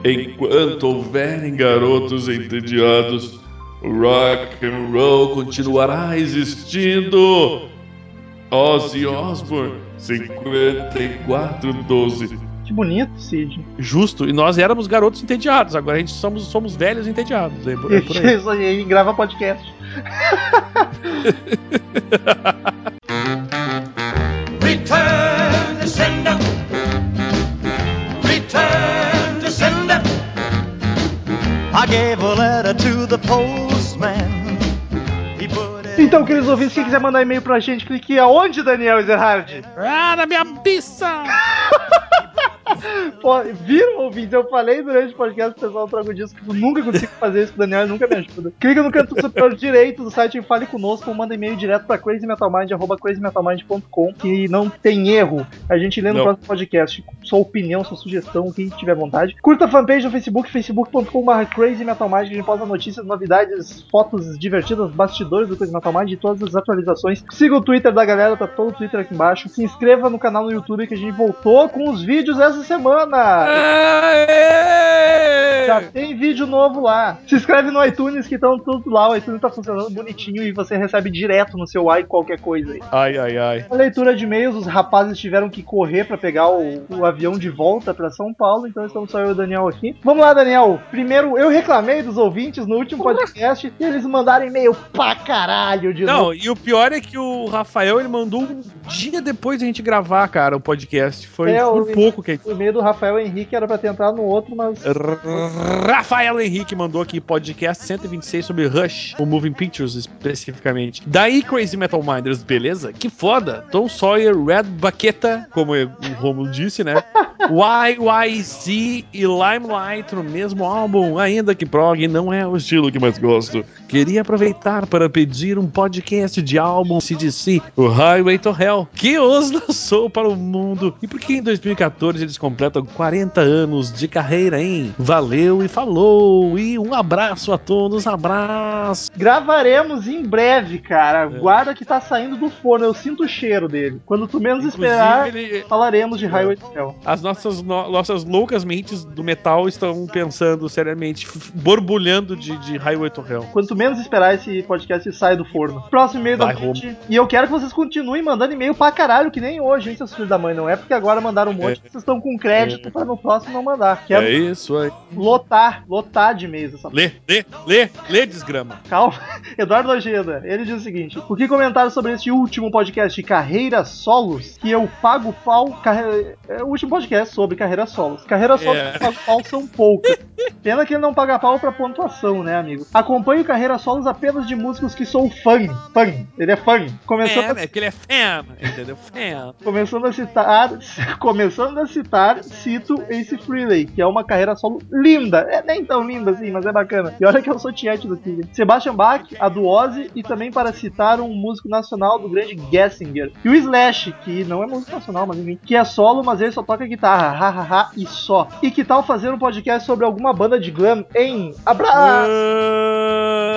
Enquanto houverem garotos entediados, o rock and roll continuará existindo. Ozzy Osbourne, 5412. Que bonito, Cid. Justo, e nós éramos garotos entediados, agora a gente somos, somos velhos entediados. É por, é por aí. Isso aí, grava podcast. Return to sender. Gave a letter to the postman. He put it Então, queridos ouvintes, quem quiser mandar e-mail pra gente, clique aonde, Daniel Ezerhard? Ah, na minha pista! Pô, viram, ouvintes? Eu falei durante o podcast pro pessoal Trago Disco que eu nunca consigo fazer isso com o Daniel, ele nunca me ajuda. Clica no canto superior direito do site e fale conosco ou manda e-mail direto pra crazymetalmind, arroba crazymetalmind.com que não tem erro. A gente lê no Não. próximo podcast. Sua opinião, sua sugestão, o que tiver vontade. Curta a fanpage no Facebook, facebook.com.br crazymetalmind, que a gente posta notícias, novidades, fotos divertidas, bastidores do Crazy Metal Mind e todas as atualizações. Siga o Twitter da galera, tá todo o Twitter aqui embaixo. Se inscreva no canal no YouTube que a gente voltou com os vídeos essa semana. Já tem vídeo novo lá. Se inscreve no iTunes que estão tudo lá. O iTunes tá funcionando bonitinho e você recebe direto no seu i qualquer coisa aí. Ai, ai, ai. A leitura de e-mails, os rapazes tiveram que correr pra pegar o, o avião de volta pra São Paulo, então estamos só eu e o Daniel aqui. Vamos lá, Daniel. Primeiro, eu reclamei dos ouvintes no último podcast e eles mandaram e-mail pra caralho de novo. Não, e o pior é que o Rafael ele mandou um dia depois da gente gravar, cara, o podcast. Foi É, por pouco que a gente e-mail do Rafael Henrique era pra ter entrado no outro, mas. Rafael Henrique mandou aqui podcast 126 sobre Rush, o Moving Pictures especificamente. Daí Crazy Metal Minders, beleza? Que foda! Tom Sawyer, Red Baqueta, como o Romulo disse, né? YYZ e Limelight no mesmo álbum, ainda que prog não é o estilo que mais gosto. Queria aproveitar para pedir um podcast de álbum CDC, o Highway to Hell, que os lançou para o mundo. E porque em 2014 eles completam 40 anos de carreira, hein? Valeu e falou! E um abraço a todos, abraço! Gravaremos em breve, cara. Guarda que tá saindo do forno, eu sinto o cheiro dele. Quando tu menos esperar, ele- falaremos de Highway to Hell. As nossas, no- nossas loucas mentes do metal estão pensando seriamente, borbulhando de, de Highway to Hell. Quanto menos esperar esse podcast sai do forno. Próximo e-mail da noite. E eu quero que vocês continuem mandando e-mail pra caralho, que nem hoje, hein, seus filhos da mãe. Não é porque agora mandaram um monte, que vocês estão com crédito pra no próximo não mandar. Quero É isso aí. lotar, lotar de e-mails essa Lê, lê, lê, lê, desgrama. Calma. Eduardo Ojeda, ele diz o seguinte: O que comentaram sobre este último podcast de carreira solos? Que eu pago pau. Carre... É o último podcast sobre carreira solos. Carreira solos É. que eu pago pau são poucas. Pena que ele não paga pau pra pontuação, né, amigo? Acompanho carreira solos apenas de músicos que sou fã. Fã. Ele é fã. Começando, É, é porque ele é fan, entendeu? Fan. começando a citar. Começando a citar, cito Ace Frehley, que é uma carreira solo linda. É nem tão linda assim, mas é bacana. E olha que eu sou tiete do. Sebastian Bach, a do Ozzy, e também para citar um músico nacional do grande Gessinger. E o Slash, que não é músico nacional, mas enfim, que é solo, mas ele só toca guitarra, hahaha, e só. E que tal fazer um podcast sobre alguma banda de glam em Abraço?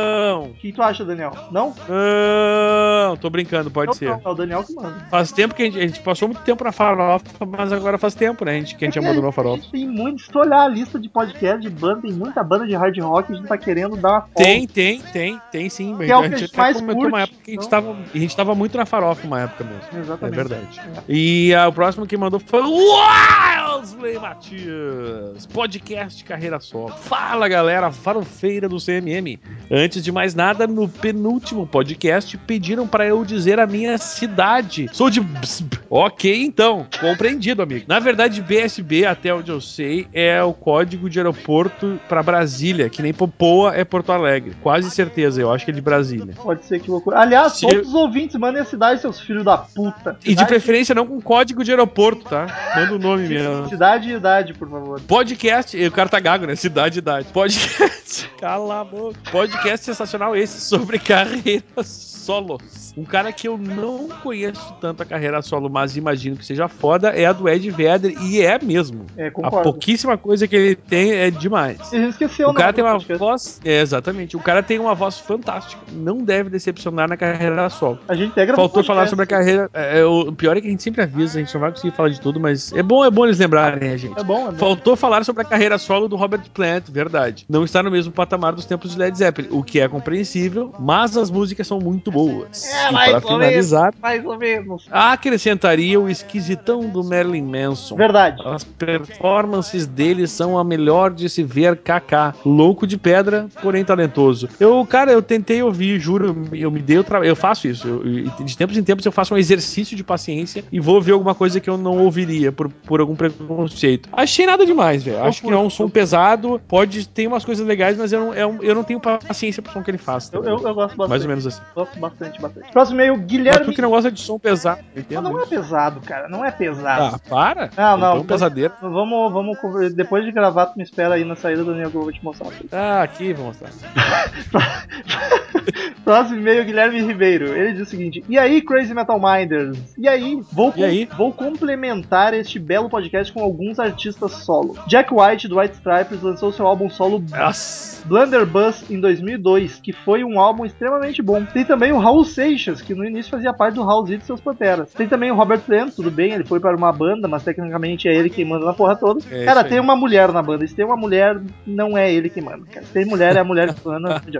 Não, O que tu acha, Daniel? Não? não, tô brincando, pode Não, ser. não, é o Daniel que manda. Faz tempo que a gente, a gente passou muito tempo na farofa, mas agora faz tempo, né? A gente, que a gente abandonou a farofa. Tem muito, se tu olhar a lista de podcast de banda, tem muita banda de hard rock, a gente tá querendo dar uma folga. Tem, tem, tem, tem sim. Que é o que a gente mais comentou curte, uma época que a gente, tava, a gente tava muito na farofa uma época mesmo. Exatamente. É verdade. E ah, o próximo que mandou foi o Wildsley Matias, podcast Carreira Solo. Fala galera, farofeira do CMM. Antes de mais nada, no penúltimo podcast pediram pra eu dizer a minha cidade. Sou de. Bsb. Ok, então, compreendido, amigo. Na verdade, BSB, até onde eu sei, é o código de aeroporto pra Brasília, que nem Popoa é Porto Alegre. Quase certeza, eu acho que é de Brasília. Pode ser que loucura. Aliás, Se- todos os ouvintes mandem a cidade, seus filhos da puta. E de Cidade- preferência não com código de aeroporto, tá? Manda o nome mesmo. Cidade e idade, por favor. Podcast, o cara tá gago, né? Cidade e idade. Podcast. Cala a boca. Podcast sensacional esse sobre carreiras solos. Um cara que eu não conheço tanto a carreira solo, mas imagino que seja foda, é a do Ed Vedder, e é mesmo. É, A concordo. pouquíssima coisa que ele tem é demais. A gente esqueceu O cara nome tem uma podcast. voz. É, exatamente. O cara tem uma voz fantástica. Não deve decepcionar na carreira solo. A gente até Faltou podcast. falar sobre a carreira. é, é, o pior é que a gente sempre avisa, a gente não vai conseguir falar de tudo, mas é bom, é bom eles lembrarem a gente. É bom, é bom. Faltou falar sobre a carreira solo do Robert Plant, verdade. Não está no mesmo patamar dos tempos de Led Zeppelin, o que é compreensível, mas as músicas são muito boas. É, e para ou finalizar, Mais ou menos. acrescentaria o esquisitão do Marilyn Manson. Verdade. As performances dele são a melhor de se ver KK. Louco de pedra, porém talentoso. Eu, cara, eu tentei ouvir, juro, eu me dei o trabalho. Eu faço isso. Eu- de tempos em tempos eu faço um exercício de paciência e vou ouvir alguma coisa que eu não ouviria por, por algum preconceito. Achei nada demais, velho. Acho que é um som pesado, pode ter umas coisas legais, mas eu não, é eu não tenho paciência pro som que ele faz. tá Eu, eu, eu gosto bastante. Mais ou menos assim. Gosto bastante, bastante. Próximo e-mail, Mas Guilherme. tu que não gosta de som pesado, Mas entendo não é pesado, cara. Não é pesado. Ah, para. Não, não. Então, pesadeira. Vamos, vamos. conver- Depois de gravar, tu me espera aí na saída, Daniel, que eu vou te mostrar. Ah, aqui, vou mostrar. Próximo e-mail, Guilherme Ribeiro. Ele diz o seguinte: E aí, Crazy Metal Minders? E aí? Vou, E aí? vou complementar este belo podcast com alguns artistas solo. Jack White, do White Stripes, lançou seu álbum solo Nossa. Blunderbuss em 2002, que foi um álbum extremamente bom. Tem também o Raul Seixas, que no início fazia parte do Raulzito e seus Panteras. Tem também o Robert Plant, tudo bem, ele foi para uma banda, mas tecnicamente é ele quem manda na porra toda. É cara, tem uma mulher na banda. Se tem uma mulher, não é ele que manda. Cara. Se tem mulher, é a mulher que manda.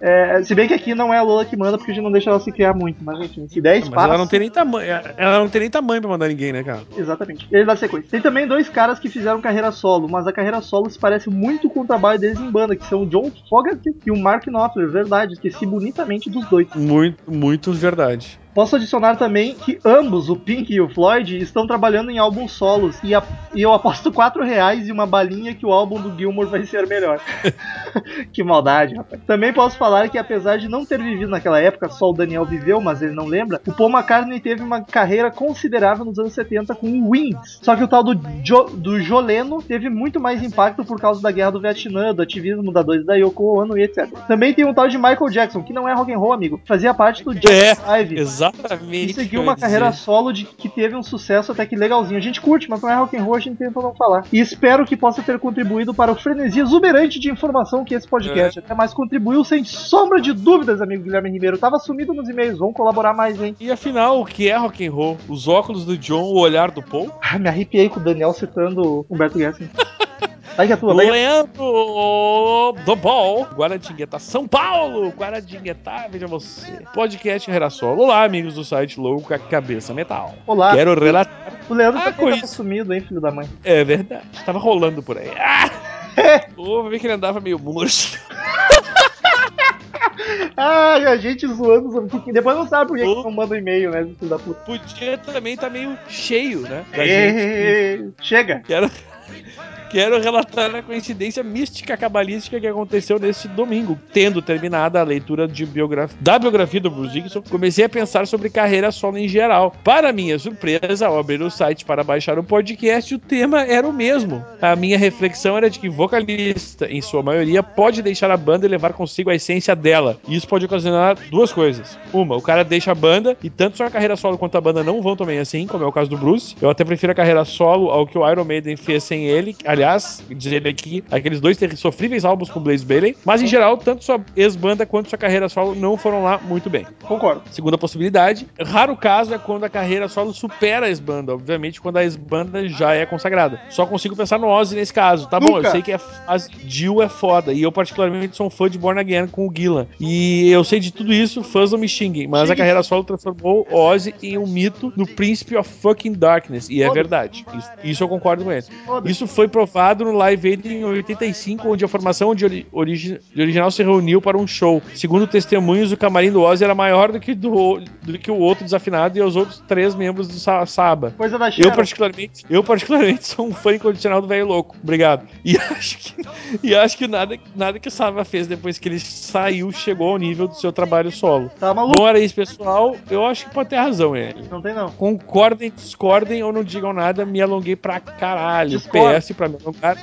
É, se bem que aqui não é a Lola que manda, porque a gente não deixa ela se criar muito. Mas enfim, se der espaço. ela não tem nem tamanho. Ela não tem nem tamanho pra mandar ninguém, né, cara? Exatamente. Ele dá sequência. Tem também dois caras que fizeram carreira solo, mas a carreira solo se parece muito com o trabalho deles em banda, que são o John Fogerty e o Mark Knopfler. Verdade, esqueci bonitamente dos dois. Muito, muito verdade. Posso adicionar também que ambos, o Pink e o Floyd, estão trabalhando em álbuns solos e, a- e eu aposto 4 reais e uma balinha que o álbum do Gilmore vai ser melhor. que maldade, rapaz. Também posso falar que apesar de não ter vivido naquela época, só o Daniel viveu, mas ele não lembra, o Paul McCartney teve uma carreira considerável nos anos 70 com o Wings. Só que o tal do, jo, do Joleno teve muito mais impacto por causa da guerra do Vietnã, do ativismo da dois da Yoko Ono e etc. Também tem um tal de Michael Jackson, que não é rock and roll, amigo. Fazia parte do Jackson É, 5. Exatamente. E seguiu uma carreira dizer. solo de que teve um sucesso até que legalzinho. A gente curte, mas não é rock and roll, a gente tenta não falar. E espero que possa ter contribuído para o frenesi exuberante de informação que esse podcast até mais contribuiu, sem sombra de dúvidas, amigo Guilherme Ribeiro. Tava sumido nos e-mails, vamos colaborar mais, hein? E afinal, o que é rock and roll? Os óculos do John, o olhar do Paul? Ah, me arrepiei com o Daniel citando Humberto Gessing. Vai que é tua, vai é Leandro do Ball, Guaratinguetá, São Paulo, Guaratinguetá, veja você. Podcast Rerassolo. Olá, amigos do site Louco com a Cabeça Metal. Olá. Quero relatar. O Leandro Ah, também tava coisa. sumido, hein, filho da mãe. É verdade, tava rolando por aí. Ah! Ô, ver que ele andava meio murcho. Ah, a gente zoando sobre Depois não sabe por que não manda e-mail, né, filho da puta. Podia também tá meio cheio, né? Gente. Ê, Chega. Quero, quero relatar a coincidência mística cabalística que aconteceu neste domingo. Tendo terminado a leitura biografia, da biografia do Bruce Dickinson, comecei a pensar sobre carreira solo em geral. Para minha surpresa, ao abrir o site para baixar o podcast, o tema era o mesmo. A minha reflexão era de que vocalista, em sua maioria, pode deixar a banda e levar consigo a essência dela. E isso pode ocasionar duas coisas. Uma, o cara deixa a banda e tanto sua carreira solo quanto a banda não vão também assim, como é o caso do Bruce. Eu até prefiro a carreira solo ao que o Iron Maiden fez sem ele. Aliás, dizer aqui, aqueles dois ter- sofríveis álbuns com Blaze Bailey. Mas em geral, tanto sua ex-banda quanto sua carreira solo não foram lá muito bem. Concordo. Segunda possibilidade, raro caso é quando a carreira solo supera a ex-banda, obviamente quando a ex-banda já é consagrada. Só consigo pensar no Ozzy nesse caso. Tá bom, Nunca. eu sei que a fase Jill é foda, e eu particularmente sou um fã de Born Again com o Gillan. E eu sei de tudo isso, fãs não me xinguem, mas a carreira solo transformou Ozzy em um mito no Príncipe of Fucking Darkness, e é verdade. Isso, isso eu concordo com ele. Isso foi provado no Live Aid em 85, onde a formação de, ori- origi- de original se reuniu para um show. Segundo testemunhos, o camarim do Ozzy era maior do que, do, do que o outro desafinado e os outros três membros do Sa- Saba. Coisa da Eu particularmente, eu particularmente sou um fã incondicional do velho louco. Obrigado. E acho que, e acho que nada, nada que o Saba fez depois que ele saiu chegou ao nível do seu trabalho solo. Tá maluco? Bom, era isso, pessoal. Eu acho que pode ter razão ele. Não tem não. Concordem, discordem ou não digam nada, me alonguei pra caralho. Discordo. PS pra pra.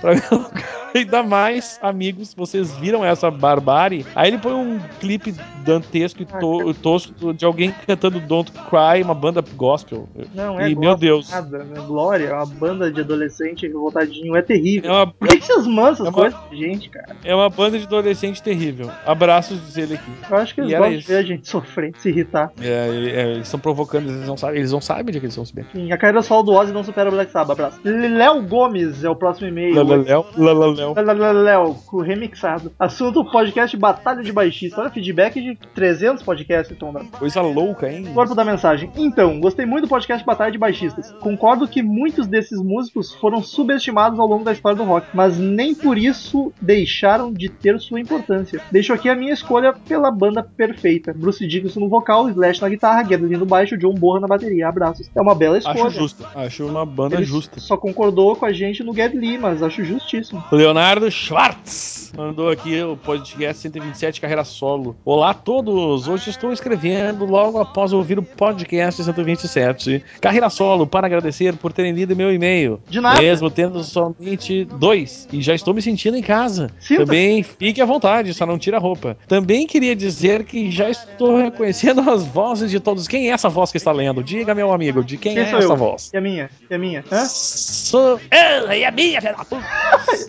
Ainda mais, amigos, vocês viram essa barbárie? Aí ele põe um clipe dantesco e to- tosco de alguém cantando Don't Cry, uma banda gospel. Não é e, meu Deus. Nada, né? Glória, é uma banda de adolescente revoltadinho. É terrível. É uma, Por que, que vocês mandam essas É uma- coisas gente, cara? é uma banda de adolescente terrível. Abraços dele aqui. Eu acho que eles gostam de ver a gente sofrer, se irritar. É, é, eles estão provocando, eles não sabem, eles não sabem de que eles estão se bem. Enfim, a carreira solo do Ozzy não supera o Black Sabbath. Abraço. Léo Gomes é o próximo e-mail. Lalaléu, lalaléu. Com remixado. Assunto podcast Batalha de Baixista. Olha, feedback de 300 podcasts estão dando. Coisa louca, hein? Corpo da mensagem. Então, gostei muito do podcast Batalha de Baixistas. Concordo que muitos desses músicos foram subestimados ao longo da história do rock, mas nem por isso deixaram de ter sua importância. Deixo aqui a minha escolha pela banda perfeita. Bruce Dickinson no vocal, Slash na guitarra, Gedlin no baixo, John Borra na bateria. Abraços. É uma bela escolha. Acho justo. Acho uma banda Ele justa. só concordou com a gente no Get Lee, mas acho justíssimo. Leonardo Schwartz mandou aqui o podcast 127 Carreira Solo. Olá a todos! Hoje estou escrevendo logo após ouvir o podcast 127 Carreira Solo para agradecer por terem lido meu e-mail. De nada. Mesmo tendo somente dois. E já estou me sentindo em casa. Sinta. Também fique à vontade, só não tira a roupa. Também queria dizer que já estou reconhecendo as vozes de todos. Quem é essa voz que está lendo? Diga, meu amigo, de quem, Quem é essa eu? voz? A minha? A minha? Hã? Sou ela a minha, filha da puta.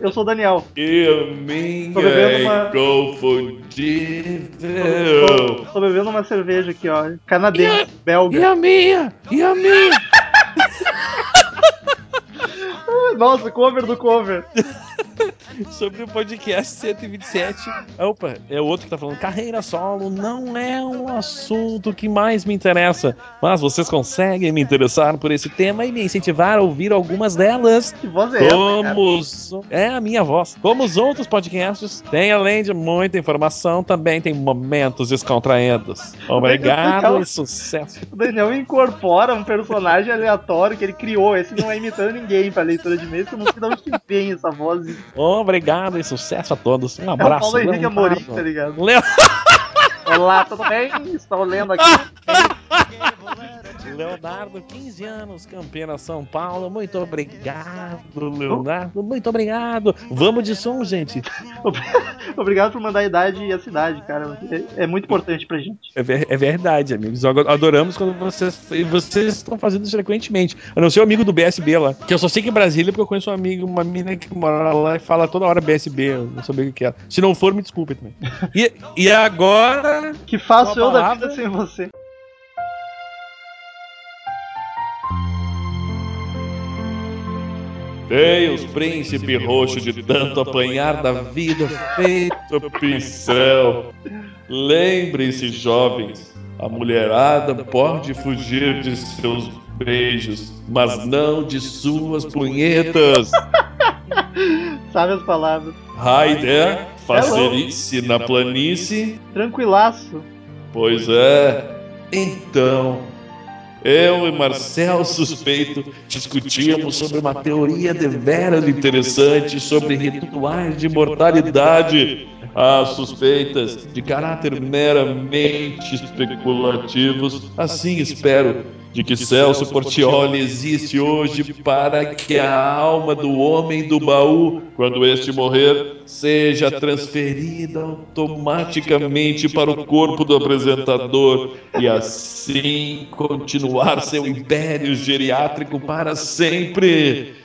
Eu sou o Daniel. E a minha Tô bebendo uma-. Tô bebendo uma cerveja aqui, ó. Canadense, belga. E a minha? E a minha? Nossa, cover do cover. Sobre o podcast 127. Opa, é o outro que tá falando. Carreira solo não é um assunto que mais me interessa, mas vocês conseguem me interessar por esse tema e me incentivar a ouvir algumas delas. Que voz é essa? Como os- é a minha voz. Como os outros podcasts, tem além de muita informação, também tem momentos descontraídos. Obrigado Legal. e sucesso. O Daniel incorpora um personagem aleatório que ele criou. Esse não é imitando ninguém pra leitura de mês, eu não sei de onde que vem essa voz. obrigado e sucesso a todos. Um É o abraço. Paulo Henrique. Amorim, tá ligado? Leo- Olá, tudo bem? Estou lendo aqui. Leonardo, 15 anos, Campeira São Paulo. Muito obrigado, Leonardo. Muito obrigado. Vamos de som, gente. Obrigado por mandar a idade e a cidade, cara. É, é muito importante pra gente. É, ver- é verdade, amigos. Adoramos quando vocês, vocês estão fazendo isso frequentemente. Eu não sei o amigo do BSB lá, que eu só sei que é Brasília porque eu conheço um amigo, uma mina que mora lá e fala toda hora BSB. Eu não sabia o que era. Se não for, me desculpe também. E, e agora. Que faço eu da vida sem você? Deus, príncipe roxo de tanto apanhar da vida feito pincel. Lembrem-se, jovens, a mulherada pode fugir de seus beijos, mas não de suas punhetas. Sabe as palavras. Raider, facerice na planície. Tranquilaço. Pois é. Então, eu e Marcel Suspeito discutíamos sobre uma teoria deveras interessante sobre rituais de imortalidade. Há suspeitas de caráter meramente especulativos. Assim espero de que Celso Portioli existe hoje para que a alma do homem do baú, quando este morrer, seja transferida automaticamente para o corpo do apresentador e assim continuar seu império geriátrico para sempre.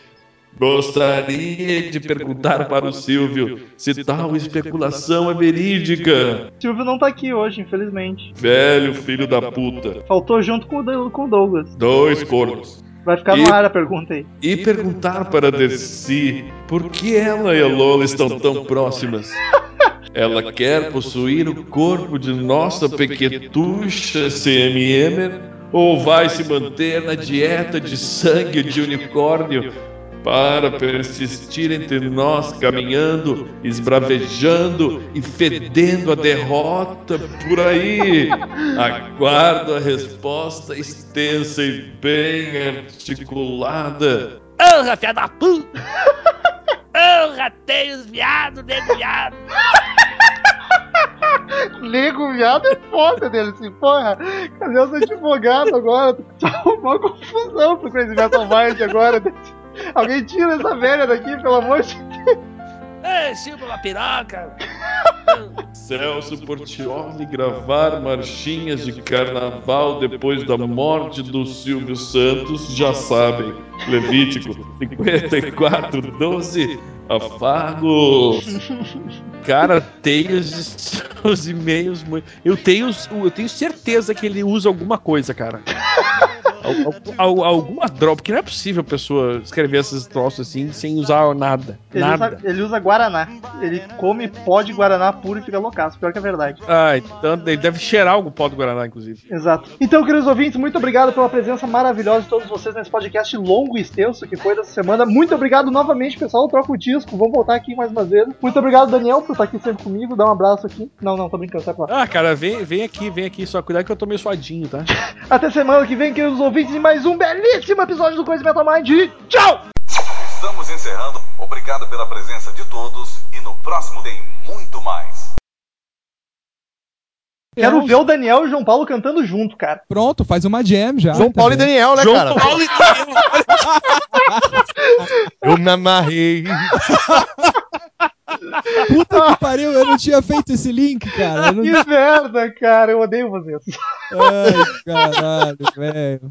Gostaria de perguntar para o Silvio se tal especulação é verídica. Silvio não tá aqui hoje, infelizmente. Velho filho da puta. Faltou junto com o Douglas. Dois cornos. Vai ficar E- no ar a pergunta aí. E perguntar para Dercy por que ela e a Lola estão tão próximas. Ela quer possuir o corpo de nossa pequetucha CMM ou vai se manter na dieta de sangue de unicórnio para persistir entre nós, caminhando, esbravejando e fedendo a derrota por aí? Aguardo a resposta extensa e bem articulada. Porra, filha da puta! Os viados, nego viado! Nego viado é foda dele, assim, porra. Cadê os advogados agora? Tá uma confusão pro Crazy Metal Mind agora. Alguém tira essa velha daqui, pelo amor de Deus. Ei, Silvio, uma piroca! Celso Portioli gravar marchinhas de carnaval depois da morte do Silvio Santos, já sabem. Levítico 54, 12, afago. Cara, tem os, os e-mails muito. Eu tenho, eu tenho certeza que ele usa alguma coisa, cara. Al- al- al- alguma droga, porque não é possível a pessoa escrever esses troços assim sem usar nada. Ele nada. usa, ele usa Guaraná. Ele come pó de Guaraná puro e fica loucaço. Pior que é verdade. Ah, então ele deve cheirar algum pó do Guaraná, inclusive. Exato. Então, queridos ouvintes, muito obrigado pela presença maravilhosa de todos vocês nesse podcast longo e extenso que foi dessa semana. Muito obrigado novamente, pessoal. Troca o disco. Vamos voltar aqui mais uma vez. Muito obrigado, Daniel, por estar aqui sempre comigo. Dá um abraço aqui. Não, não, tô brincando, sai pra lá. Ah, cara, vem, vem aqui, vem aqui. Só cuidado que eu tô meio suadinho, tá? Até semana que vem, queridos ouvintes, em mais um belíssimo episódio do Coisa Metal Mind. E tchau! Estamos encerrando. Obrigado pela presença de todos e no próximo tem muito mais. Quero ver o Daniel e o João Paulo cantando junto, cara. Pronto, faz uma jam já. João Paulo e? Daniel, né, João cara? Paulo e Eu me amarrei. Puta que pariu, eu não tinha feito esse link, cara. Que merda, cara. Eu odeio vocês. Ai, caralho, velho.